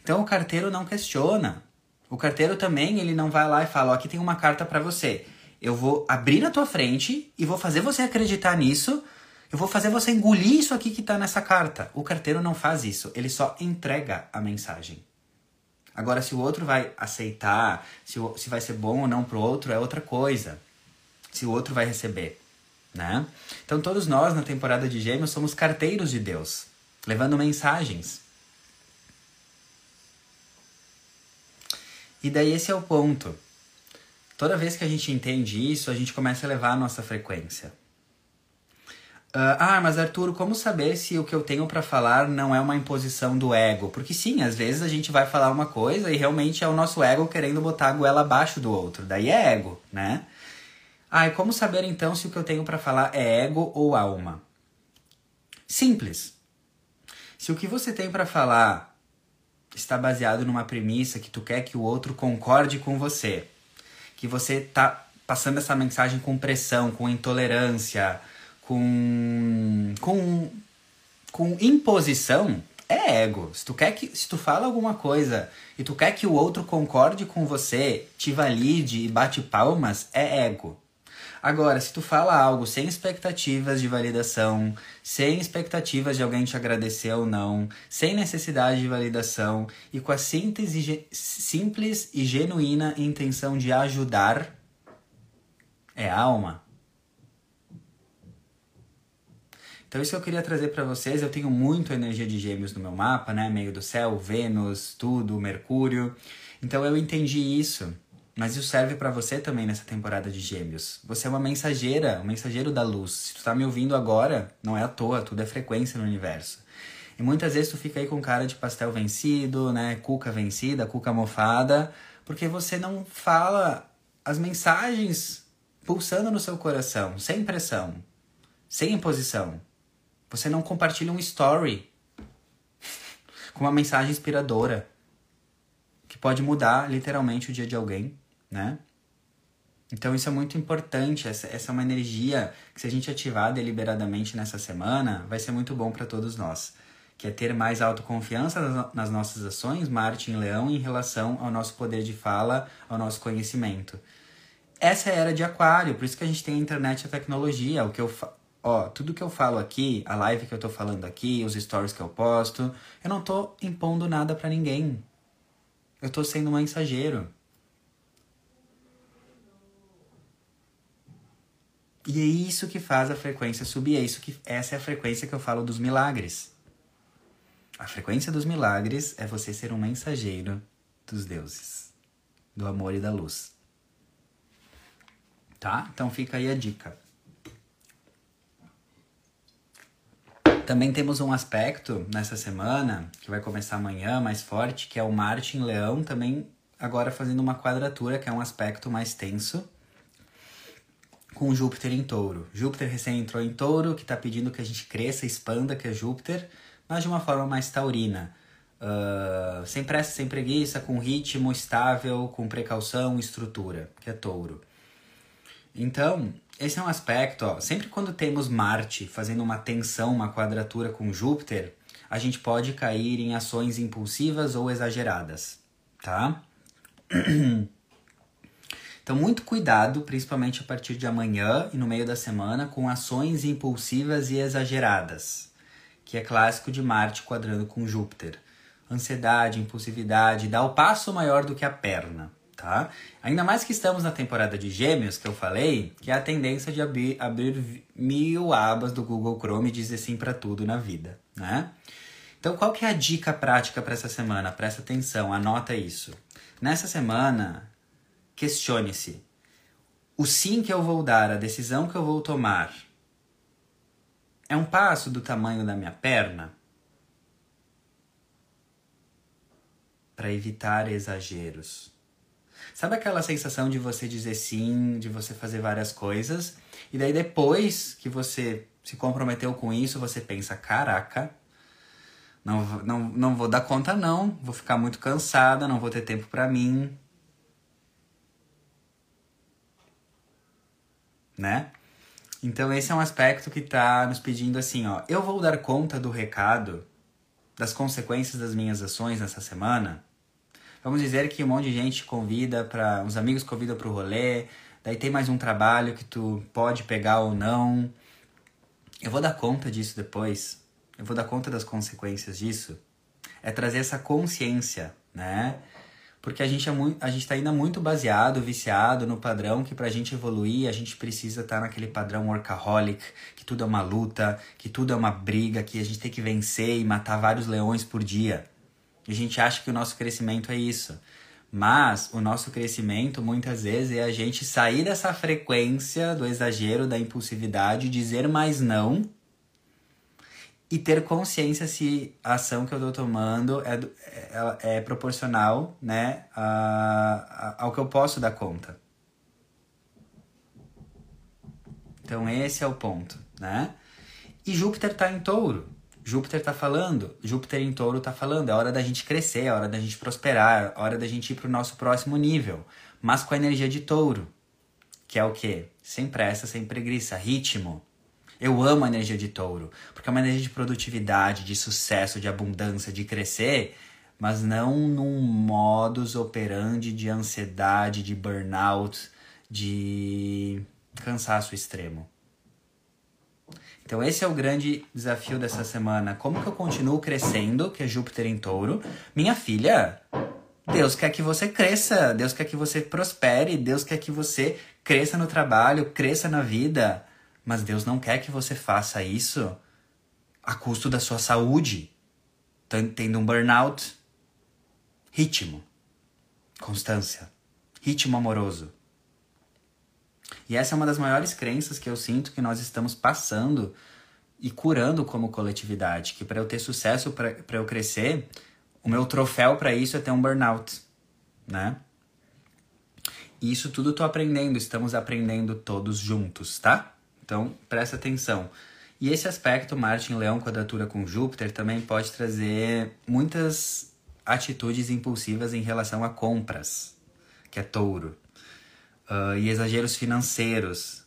Então o carteiro não questiona. O carteiro também, ele não vai lá e fala, ó, aqui tem uma carta para você. Eu vou abrir na tua frente e vou fazer você acreditar nisso. Eu vou fazer você engolir isso aqui que tá nessa carta. O carteiro não faz isso, ele só entrega a mensagem. Agora, se o outro vai aceitar, se, se vai ser bom ou não pro outro, é outra coisa. Se o outro vai receber né? Então todos nós na temporada de Gêmeos somos carteiros de Deus, levando mensagens. E daí esse é o ponto. Toda vez que a gente entende isso, a gente começa a elevar a nossa frequência. Uh, ah, mas Arthur, como saber se o que eu tenho para falar não é uma imposição do ego? Porque sim, às vezes a gente vai falar uma coisa e realmente é o nosso ego querendo botar a goela abaixo do outro. Daí é ego, né? Ah, e como saber então se o que eu tenho para falar é ego ou alma? Simples. Se o que você tem para falar está baseado numa premissa que tu quer que o outro concorde com você, que você tá passando essa mensagem com pressão, com intolerância, com com com imposição, é ego. Se tu quer que se tu fala alguma coisa e tu quer que o outro concorde com você, te valide e bate palmas, é ego. Agora, se tu fala algo sem expectativas de validação, sem expectativas de alguém te agradecer ou não, sem necessidade de validação e com a síntese, simples e genuína intenção de ajudar, é alma. Então isso que eu queria trazer para vocês, eu tenho muito energia de gêmeos no meu mapa, né? Meio do céu, Vênus, tudo, Mercúrio. Então eu entendi isso mas isso serve para você também nessa temporada de Gêmeos. Você é uma mensageira, um mensageiro da luz. Se tu tá me ouvindo agora, não é à toa, tudo é frequência no universo. E muitas vezes tu fica aí com cara de pastel vencido, né? Cuca vencida, cuca mofada, porque você não fala as mensagens pulsando no seu coração, sem pressão, sem imposição. Você não compartilha um story *laughs* com uma mensagem inspiradora que pode mudar literalmente o dia de alguém né? Então isso é muito importante, essa, essa é uma energia que se a gente ativar deliberadamente nessa semana, vai ser muito bom para todos nós. Que é ter mais autoconfiança nas nossas ações, Marte em Leão, em relação ao nosso poder de fala, ao nosso conhecimento. Essa é era de aquário, por isso que a gente tem a internet e a tecnologia. O que eu Ó, tudo que eu falo aqui, a live que eu tô falando aqui, os stories que eu posto, eu não tô impondo nada para ninguém. Eu tô sendo um mensageiro. E é isso que faz a frequência subir, é isso que essa é a frequência que eu falo dos milagres. A frequência dos milagres é você ser um mensageiro dos deuses, do amor e da luz. Tá? Então fica aí a dica. Também temos um aspecto nessa semana, que vai começar amanhã, mais forte, que é o Marte em Leão, também agora fazendo uma quadratura, que é um aspecto mais tenso com Júpiter em touro. Júpiter recém entrou em touro, que está pedindo que a gente cresça, expanda, que é Júpiter, mas de uma forma mais taurina. Uh, sem pressa, sem preguiça, com ritmo estável, com precaução, estrutura, que é touro. Então, esse é um aspecto, ó, sempre quando temos Marte fazendo uma tensão, uma quadratura com Júpiter, a gente pode cair em ações impulsivas ou exageradas, tá? *clears throat* Então, muito cuidado, principalmente a partir de amanhã e no meio da semana, com ações impulsivas e exageradas, que é clássico de Marte quadrando com Júpiter. Ansiedade, impulsividade, dá o passo maior do que a perna, tá? Ainda mais que estamos na temporada de Gêmeos, que eu falei, que é a tendência de abrir, abrir mil abas do Google Chrome e dizer sim para tudo na vida, né? Então, qual que é a dica prática para essa semana? Presta atenção, anota isso. Nessa semana, Questione-se: o sim que eu vou dar, a decisão que eu vou tomar, é um passo do tamanho da minha perna? Para evitar exageros. Sabe aquela sensação de você dizer sim, de você fazer várias coisas, e daí depois que você se comprometeu com isso, você pensa: caraca, não, não, não vou dar conta, não, vou ficar muito cansada, não vou ter tempo para mim, né? Então esse é um aspecto que está nos pedindo assim, ó, eu vou dar conta do recado das consequências das minhas ações nessa semana. Vamos dizer que um monte de gente convida para, uns amigos convidam para o rolê, daí tem mais um trabalho que tu pode pegar ou não. Eu vou dar conta disso depois. Eu vou dar conta das consequências disso. É trazer essa consciência, né? Porque a gente é muito, a gente está ainda muito baseado, viciado no padrão que para a gente evoluir a gente precisa estar tá naquele padrão workaholic, que tudo é uma luta, que tudo é uma briga, que a gente tem que vencer e matar vários leões por dia. E a gente acha que o nosso crescimento é isso. Mas o nosso crescimento muitas vezes é a gente sair dessa frequência do exagero, da impulsividade, dizer mais não e ter consciência se a ação que eu estou tomando é, é, é, proporcional né, a, a, ao que eu posso dar conta. Então esse é o ponto, né? E Júpiter está em touro. Júpiter está falando, Júpiter em touro está falando, é hora da gente crescer, é hora da gente prosperar, é hora da gente ir para o nosso próximo nível. Mas com a energia de touro, que é o quê? Sem pressa, sem preguiça, ritmo, eu amo a energia de touro, porque é uma energia de produtividade, de sucesso, de abundância, de crescer, mas não num modus operandi de ansiedade, de burnout, de cansaço extremo. Então esse é o grande desafio dessa semana. Como que eu continuo crescendo, que é Júpiter em touro? Minha filha, Deus quer que você cresça, Deus quer que você prospere, Deus quer que você cresça no trabalho, cresça na vida. Mas Deus não quer que você faça isso a custo da sua saúde, tendo um burnout. Ritmo, constância, ritmo amoroso. E essa é uma das maiores crenças que eu sinto que nós estamos passando e curando como coletividade. Que para eu ter sucesso, para eu crescer, o meu troféu para isso é ter um burnout, né? E isso tudo tô aprendendo, estamos aprendendo todos juntos, tá? Então, presta atenção. E esse aspecto, Marte em Leão, quadratura com Júpiter, também pode trazer muitas atitudes impulsivas em relação a compras, que é touro, uh, e exageros financeiros.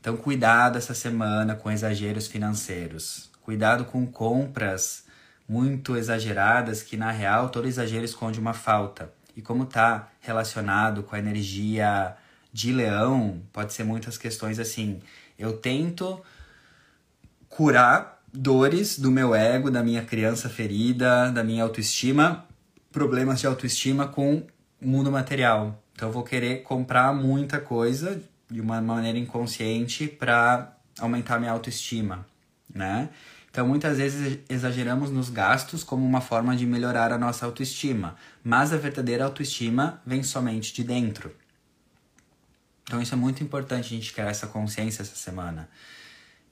Então, cuidado essa semana com exageros financeiros. Cuidado com compras muito exageradas, que na real todo exagero esconde uma falta. E como está relacionado com a energia de leão, pode ser muitas questões assim eu tento curar dores do meu ego, da minha criança ferida, da minha autoestima, problemas de autoestima com o mundo material. Então eu vou querer comprar muita coisa de uma maneira inconsciente para aumentar minha autoestima, né? Então, muitas vezes exageramos nos gastos como uma forma de melhorar a nossa autoestima, mas a verdadeira autoestima vem somente de dentro. Então, isso é muito importante a gente criar essa consciência essa semana.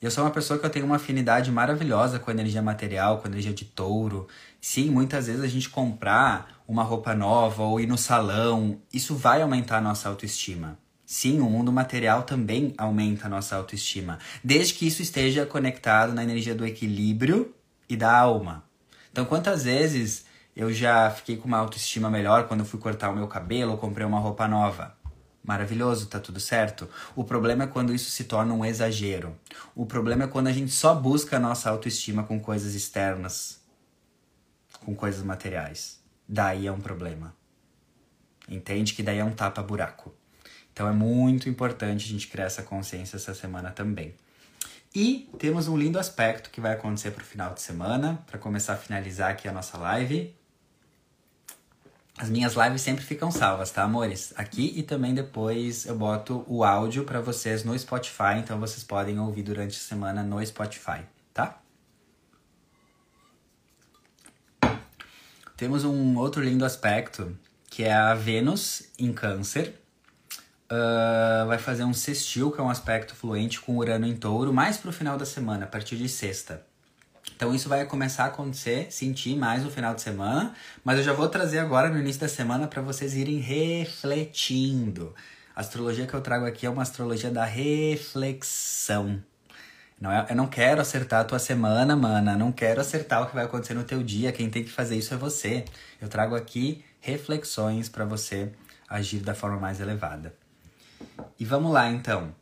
Eu sou uma pessoa que eu tenho uma afinidade maravilhosa com energia material, com energia de touro. Sim, muitas vezes a gente comprar uma roupa nova ou ir no salão, isso vai aumentar a nossa autoestima. Sim, o mundo material também aumenta a nossa autoestima, desde que isso esteja conectado na energia do equilíbrio e da alma. Então, quantas vezes eu já fiquei com uma autoestima melhor quando fui cortar o meu cabelo ou comprei uma roupa nova? Maravilhoso, tá tudo certo. O problema é quando isso se torna um exagero. O problema é quando a gente só busca a nossa autoestima com coisas externas, com coisas materiais. Daí é um problema. Entende que daí é um tapa-buraco. Então é muito importante a gente criar essa consciência essa semana também. E temos um lindo aspecto que vai acontecer para o final de semana, para começar a finalizar aqui a nossa live. As minhas lives sempre ficam salvas, tá, amores? Aqui e também depois eu boto o áudio para vocês no Spotify, então vocês podem ouvir durante a semana no Spotify, tá? Temos um outro lindo aspecto que é a Vênus em Câncer. Uh, vai fazer um sextil, que é um aspecto fluente com Urano em Touro, mais pro final da semana, a partir de sexta. Então isso vai começar a acontecer, sentir mais no final de semana, mas eu já vou trazer agora no início da semana para vocês irem refletindo. A astrologia que eu trago aqui é uma astrologia da reflexão. Não é, eu não quero acertar a tua semana, mana. Não quero acertar o que vai acontecer no teu dia. Quem tem que fazer isso é você. Eu trago aqui reflexões para você agir da forma mais elevada. E vamos lá então.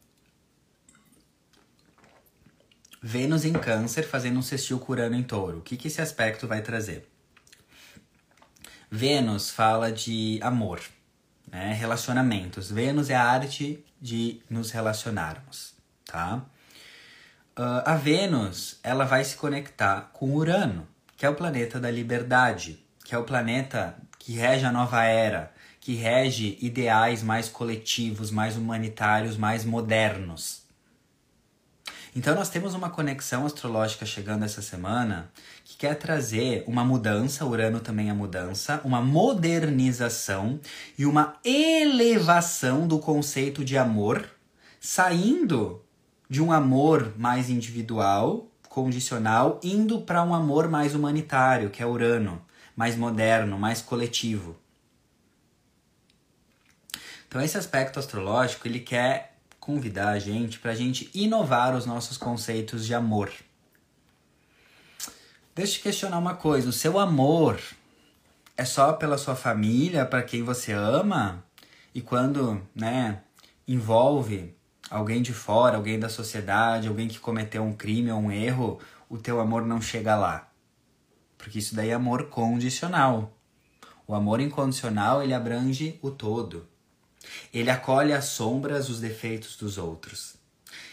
Vênus em Câncer fazendo um sextil curando em Touro. O que, que esse aspecto vai trazer? Vênus fala de amor, né? relacionamentos. Vênus é a arte de nos relacionarmos, tá? Uh, a Vênus ela vai se conectar com Urano, que é o planeta da liberdade, que é o planeta que rege a nova era, que rege ideais mais coletivos, mais humanitários, mais modernos. Então nós temos uma conexão astrológica chegando essa semana que quer trazer uma mudança, Urano também é mudança, uma modernização e uma elevação do conceito de amor, saindo de um amor mais individual, condicional, indo para um amor mais humanitário, que é Urano, mais moderno, mais coletivo. Então esse aspecto astrológico, ele quer convidar a gente para a gente inovar os nossos conceitos de amor. Deixa eu te questionar uma coisa: o seu amor é só pela sua família, para quem você ama? E quando, né, envolve alguém de fora, alguém da sociedade, alguém que cometeu um crime ou um erro, o teu amor não chega lá. Porque isso daí é amor condicional. O amor incondicional, ele abrange o todo. Ele acolhe as sombras, os defeitos dos outros.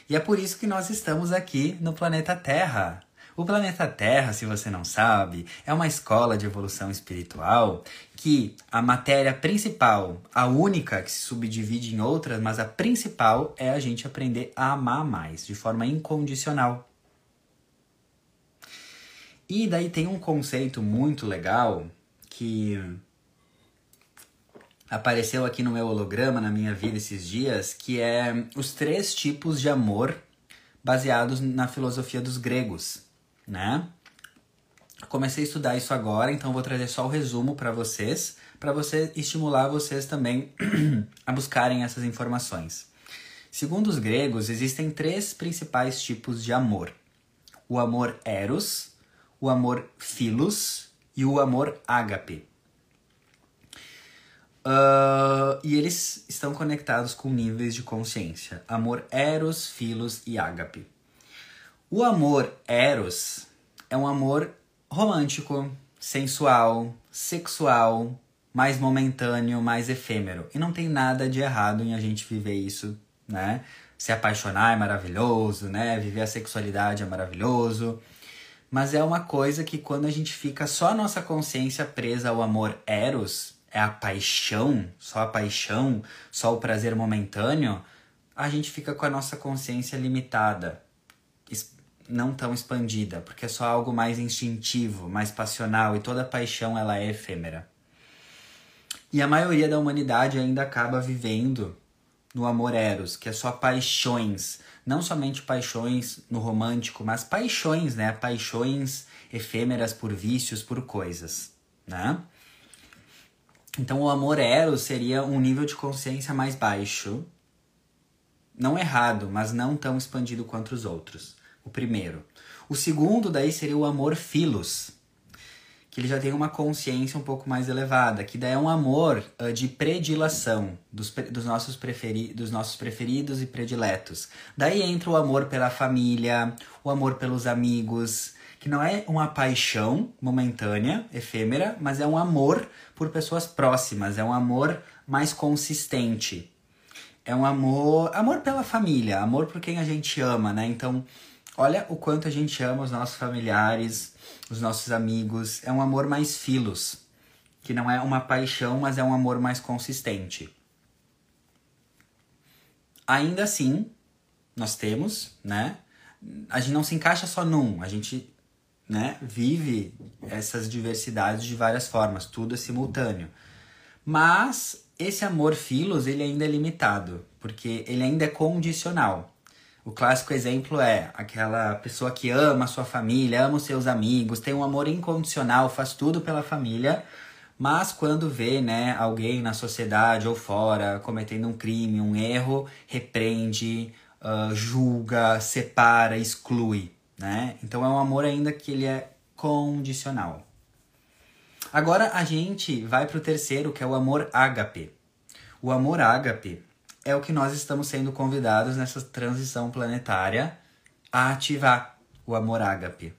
E é por isso que nós estamos aqui no planeta Terra. O planeta Terra, se você não sabe, é uma escola de evolução espiritual que a matéria principal, a única que se subdivide em outras, mas a principal é a gente aprender a amar mais, de forma incondicional. E daí tem um conceito muito legal que apareceu aqui no meu holograma na minha vida esses dias, que é os três tipos de amor baseados na filosofia dos gregos, né? Comecei a estudar isso agora, então vou trazer só o resumo para vocês, para você estimular vocês também *clears throat* a buscarem essas informações. Segundo os gregos, existem três principais tipos de amor: o amor eros, o amor philos e o amor ágape. Uh, e eles estão conectados com níveis de consciência: amor eros, filos e ágape. O amor eros é um amor romântico, sensual, sexual, mais momentâneo, mais efêmero. E não tem nada de errado em a gente viver isso, né? Se apaixonar é maravilhoso, né? Viver a sexualidade é maravilhoso. Mas é uma coisa que quando a gente fica só a nossa consciência presa ao amor eros, é a paixão, só a paixão, só o prazer momentâneo, a gente fica com a nossa consciência limitada, não tão expandida, porque é só algo mais instintivo, mais passional e toda paixão ela é efêmera. E a maioria da humanidade ainda acaba vivendo no amor eros, que é só paixões, não somente paixões no romântico, mas paixões, né? Paixões efêmeras por vícios, por coisas, né? Então o amor eros seria um nível de consciência mais baixo, não errado, mas não tão expandido quanto os outros. O primeiro. O segundo daí seria o amor filos, que ele já tem uma consciência um pouco mais elevada, que daí é um amor uh, de predilação dos, dos, nossos preferi dos nossos preferidos e prediletos. Daí entra o amor pela família, o amor pelos amigos, que não é uma paixão momentânea, efêmera, mas é um amor por pessoas próximas, é um amor mais consistente. É um amor, amor pela família, amor por quem a gente ama, né? Então, olha o quanto a gente ama os nossos familiares, os nossos amigos. É um amor mais filos, que não é uma paixão, mas é um amor mais consistente. Ainda assim, nós temos, né? A gente não se encaixa só num, a gente né, vive essas diversidades de várias formas, tudo é simultâneo. Mas esse amor filos, ele ainda é limitado, porque ele ainda é condicional. O clássico exemplo é aquela pessoa que ama a sua família, ama os seus amigos, tem um amor incondicional, faz tudo pela família, mas quando vê, né, alguém na sociedade ou fora cometendo um crime, um erro, repreende, uh, julga, separa, exclui, né? Então é um amor ainda que ele é condicional. Agora a gente vai para o terceiro, que é o amor ágape. O amor ágape é o que nós estamos sendo convidados nessa transição planetária a ativar o amor ágape.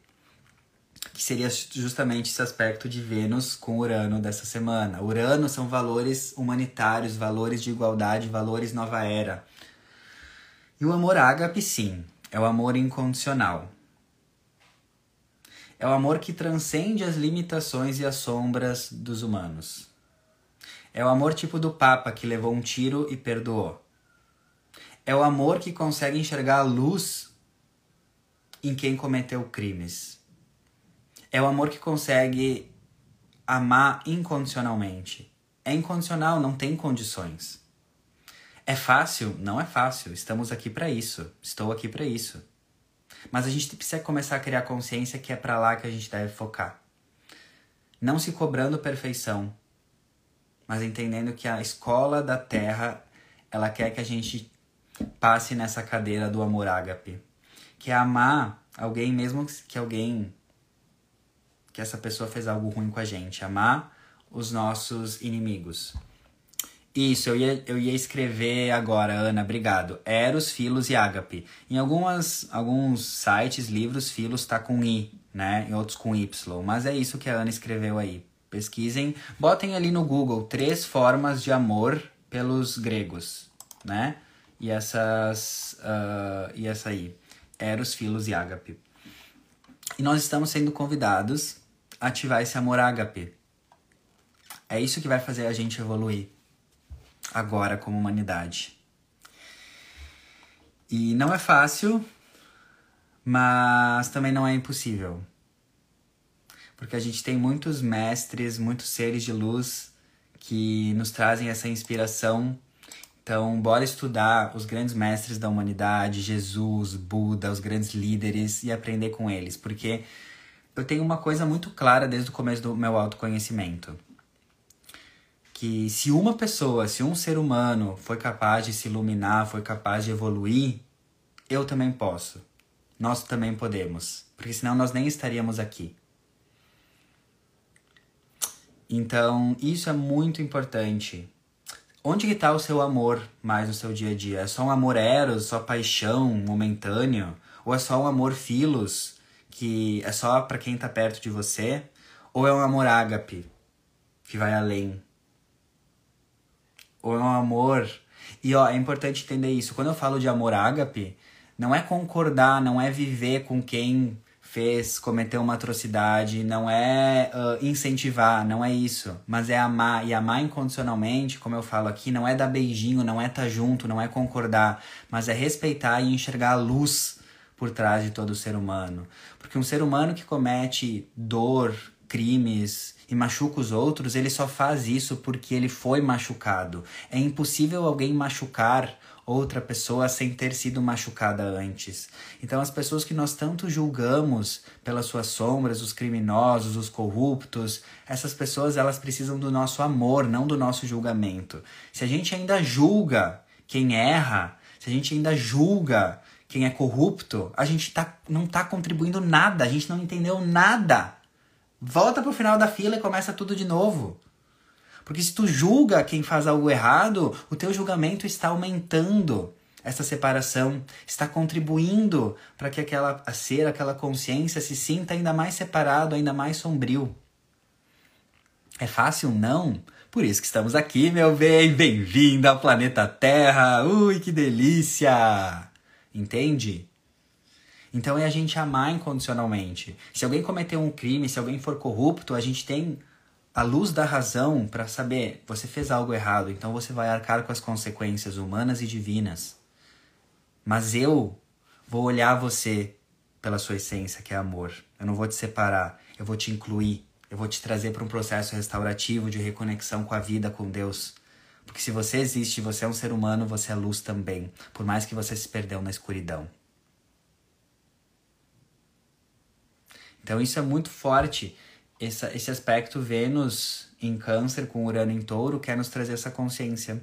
Que seria justamente esse aspecto de Vênus com Urano dessa semana. Urano são valores humanitários, valores de igualdade, valores nova era. E o amor ágape, sim, é o amor incondicional. É o amor que transcende as limitações e as sombras dos humanos. É o amor tipo do Papa que levou um tiro e perdoou. É o amor que consegue enxergar a luz em quem cometeu crimes. É o amor que consegue amar incondicionalmente. É incondicional, não tem condições. É fácil? Não é fácil. Estamos aqui para isso. Estou aqui para isso. Mas a gente precisa começar a criar consciência que é para lá que a gente deve focar. Não se cobrando perfeição, mas entendendo que a escola da Terra, ela quer que a gente passe nessa cadeira do amor ágape, que é amar alguém mesmo que alguém que essa pessoa fez algo ruim com a gente, amar os nossos inimigos. Isso, eu ia, eu ia escrever agora, Ana, obrigado. Eros, Filos e Ágape. Em algumas, alguns sites, livros, Filos tá com I, né? Em outros com Y. Mas é isso que a Ana escreveu aí. Pesquisem, botem ali no Google três formas de amor pelos gregos, né? E essas uh, e essa aí, Eros, Filos e Ágape. E nós estamos sendo convidados a ativar esse amor ágape. É isso que vai fazer a gente evoluir agora como humanidade. E não é fácil, mas também não é impossível porque a gente tem muitos mestres, muitos seres de luz que nos trazem essa inspiração. Então, bora estudar os grandes mestres da humanidade, Jesus, Buda, os grandes líderes e aprender com eles, porque eu tenho uma coisa muito clara desde o começo do meu autoconhecimento. Que se uma pessoa, se um ser humano foi capaz de se iluminar, foi capaz de evoluir, eu também posso. Nós também podemos. Porque senão nós nem estaríamos aqui. Então, isso é muito importante. Onde que tá o seu amor mais no seu dia a dia? É só um amor eros, só paixão momentâneo? Ou é só um amor filos, que é só para quem tá perto de você? Ou é um amor ágape, que vai além? Ou é um amor... E ó, é importante entender isso. Quando eu falo de amor ágape, não é concordar, não é viver com quem fez, cometeu uma atrocidade, não é uh, incentivar, não é isso, mas é amar. E amar incondicionalmente, como eu falo aqui, não é dar beijinho, não é estar tá junto, não é concordar, mas é respeitar e enxergar a luz por trás de todo ser humano. Porque um ser humano que comete dor, crimes e machuca os outros, ele só faz isso porque ele foi machucado. É impossível alguém machucar outra pessoa sem ter sido machucada antes. Então, as pessoas que nós tanto julgamos pelas suas sombras, os criminosos, os corruptos, essas pessoas elas precisam do nosso amor, não do nosso julgamento. Se a gente ainda julga quem erra, se a gente ainda julga quem é corrupto, a gente tá, não está contribuindo nada, a gente não entendeu nada. Volta pro final da fila e começa tudo de novo. Porque se tu julga quem faz algo errado, o teu julgamento está aumentando essa separação, está contribuindo para que aquela ser, aquela consciência se sinta ainda mais separado, ainda mais sombrio. É fácil não? Por isso que estamos aqui, meu bem. Bem-vindo ao planeta Terra. Ui, que delícia! Entende? Então é a gente amar incondicionalmente. Se alguém cometer um crime, se alguém for corrupto, a gente tem a luz da razão para saber você fez algo errado, então você vai arcar com as consequências humanas e divinas. Mas eu vou olhar você pela sua essência, que é amor. Eu não vou te separar, eu vou te incluir, eu vou te trazer para um processo restaurativo de reconexão com a vida, com Deus. Porque se você existe, você é um ser humano, você é luz também, por mais que você se perdeu na escuridão. Então isso é muito forte essa, esse aspecto Vênus em Câncer com Urano em Touro quer nos trazer essa consciência.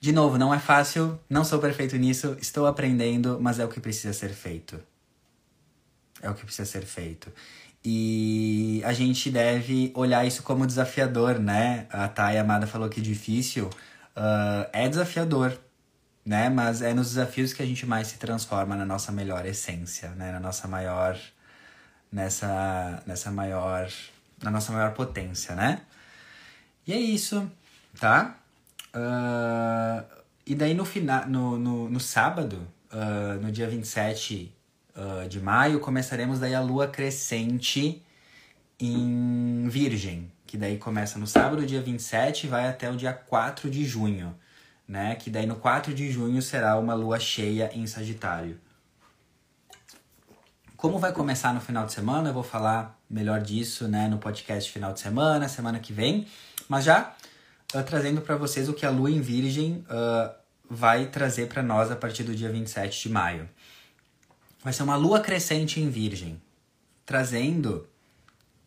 De novo, não é fácil, não sou perfeito nisso, estou aprendendo, mas é o que precisa ser feito. É o que precisa ser feito. E a gente deve olhar isso como desafiador, né? A Thay Amada falou que difícil. Uh, é desafiador, né? Mas é nos desafios que a gente mais se transforma na nossa melhor essência, né? Na nossa maior nessa, nessa maior, na nossa maior potência, né? E é isso, tá? Uh, e daí no, final, no, no, no sábado, uh, no dia 27 uh, de maio, começaremos daí a lua crescente em Virgem, que daí começa no sábado, dia 27, e vai até o dia 4 de junho, né? Que daí no 4 de junho será uma lua cheia em Sagitário. Como vai começar no final de semana, eu vou falar melhor disso né, no podcast final de semana, semana que vem. Mas já uh, trazendo para vocês o que a Lua em Virgem uh, vai trazer para nós a partir do dia 27 de maio. Vai ser uma Lua crescente em Virgem, trazendo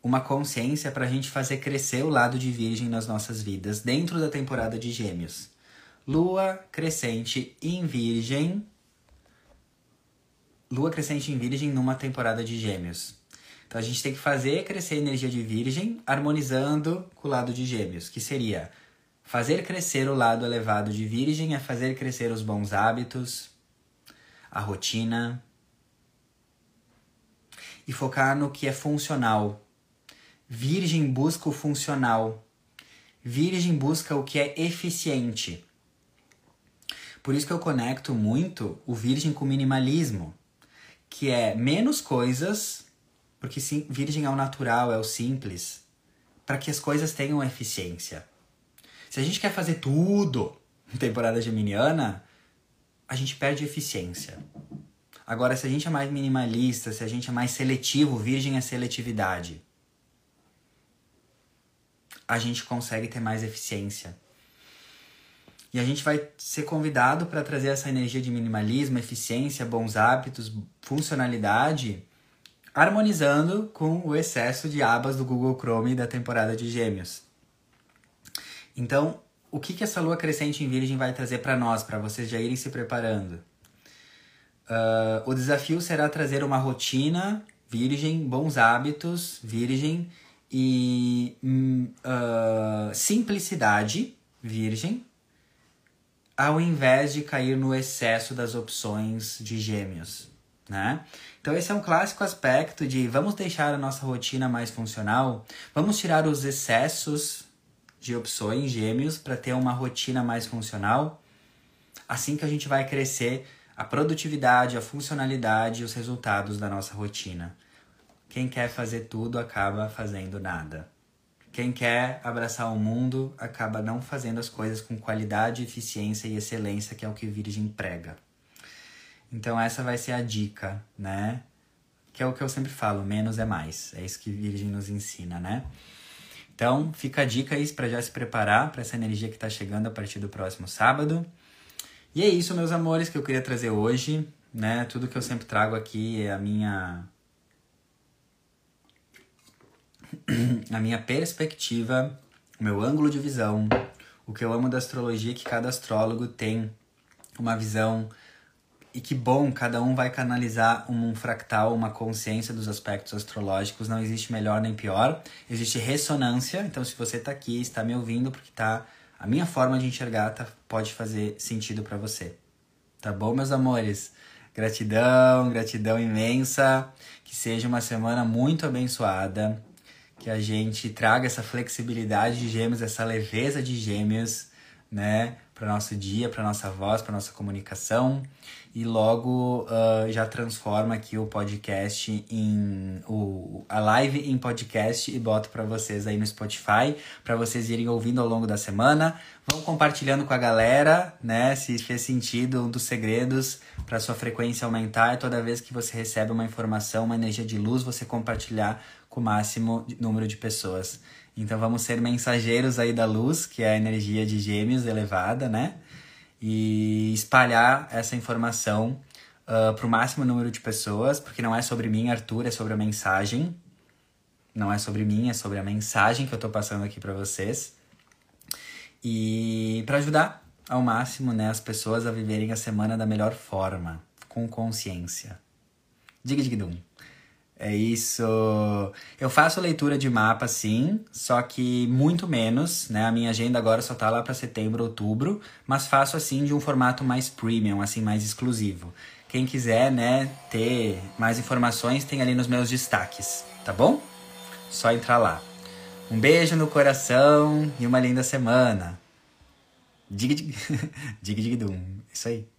uma consciência para a gente fazer crescer o lado de Virgem nas nossas vidas dentro da temporada de Gêmeos. Lua crescente em Virgem lua crescente em Virgem numa temporada de Gêmeos. Então a gente tem que fazer crescer a energia de Virgem harmonizando com o lado de Gêmeos, que seria fazer crescer o lado elevado de Virgem é fazer crescer os bons hábitos, a rotina e focar no que é funcional. Virgem busca o funcional. Virgem busca o que é eficiente. Por isso que eu conecto muito o Virgem com o minimalismo que é menos coisas, porque sim, virgem é o natural, é o simples, para que as coisas tenham eficiência. Se a gente quer fazer tudo em temporada geminiana, a gente perde eficiência. Agora, se a gente é mais minimalista, se a gente é mais seletivo, virgem é seletividade. A gente consegue ter mais eficiência. E a gente vai ser convidado para trazer essa energia de minimalismo, eficiência, bons hábitos, funcionalidade, harmonizando com o excesso de abas do Google Chrome da temporada de Gêmeos. Então, o que, que essa lua crescente em Virgem vai trazer para nós, para vocês já irem se preparando? Uh, o desafio será trazer uma rotina virgem, bons hábitos virgem e uh, simplicidade virgem, ao invés de cair no excesso das opções de gêmeos, né? Então esse é um clássico aspecto de vamos deixar a nossa rotina mais funcional, vamos tirar os excessos de opções gêmeos para ter uma rotina mais funcional. Assim que a gente vai crescer a produtividade, a funcionalidade e os resultados da nossa rotina. Quem quer fazer tudo acaba fazendo nada. Quem quer abraçar o mundo acaba não fazendo as coisas com qualidade, eficiência e excelência, que é o que Virgem prega. Então essa vai ser a dica, né? Que é o que eu sempre falo, menos é mais. É isso que Virgem nos ensina, né? Então, fica a dica aí para já se preparar para essa energia que está chegando a partir do próximo sábado. E é isso, meus amores, que eu queria trazer hoje, né? Tudo que eu sempre trago aqui é a minha *clears throat* a minha perspectiva, o meu ângulo de visão, o que eu amo da astrologia é que cada astrólogo tem uma visão e que bom, cada um vai canalizar um fractal, uma consciência dos aspectos astrológicos. Não existe melhor nem pior. Existe ressonância. Então, se você está aqui, está me ouvindo, porque tá a minha forma de enxergar tá, pode fazer sentido para você. Tá bom, meus amores? Gratidão, gratidão imensa. Que seja uma semana muito abençoada. Que a gente traga essa flexibilidade de gêmeos, essa leveza de gêmeos, né? Para nosso dia, para nossa voz, para nossa comunicação e logo uh, já transforma aqui o podcast em o, a live em podcast e boto para vocês aí no Spotify para vocês irem ouvindo ao longo da semana. Vão compartilhando com a galera, né? Se fez sentido, um dos segredos para sua frequência aumentar é toda vez que você recebe uma informação, uma energia de luz, você compartilhar com o máximo número de pessoas. Então vamos ser mensageiros aí da luz, que é a energia de gêmeos elevada, né? e espalhar essa informação uh, ah, para o máximo número de pessoas, porque não é sobre mim, Arthur, é sobre a mensagem. Não é sobre mim, é sobre a mensagem que eu estou passando aqui para vocês. E para ajudar ao máximo né, as pessoas a viverem a semana da melhor forma, com consciência. Diga, diga, dum. É isso. Eu faço leitura de mapa, sim, só que muito menos, né? A minha agenda agora só tá lá para setembro, outubro, mas faço assim de um formato mais premium, assim, mais exclusivo. Quem quiser, né, ter mais informações, tem ali nos meus destaques, tá bom? Só entrar lá. Um beijo no coração e uma linda semana. Dig dig *laughs* dig dig dum. Isso aí.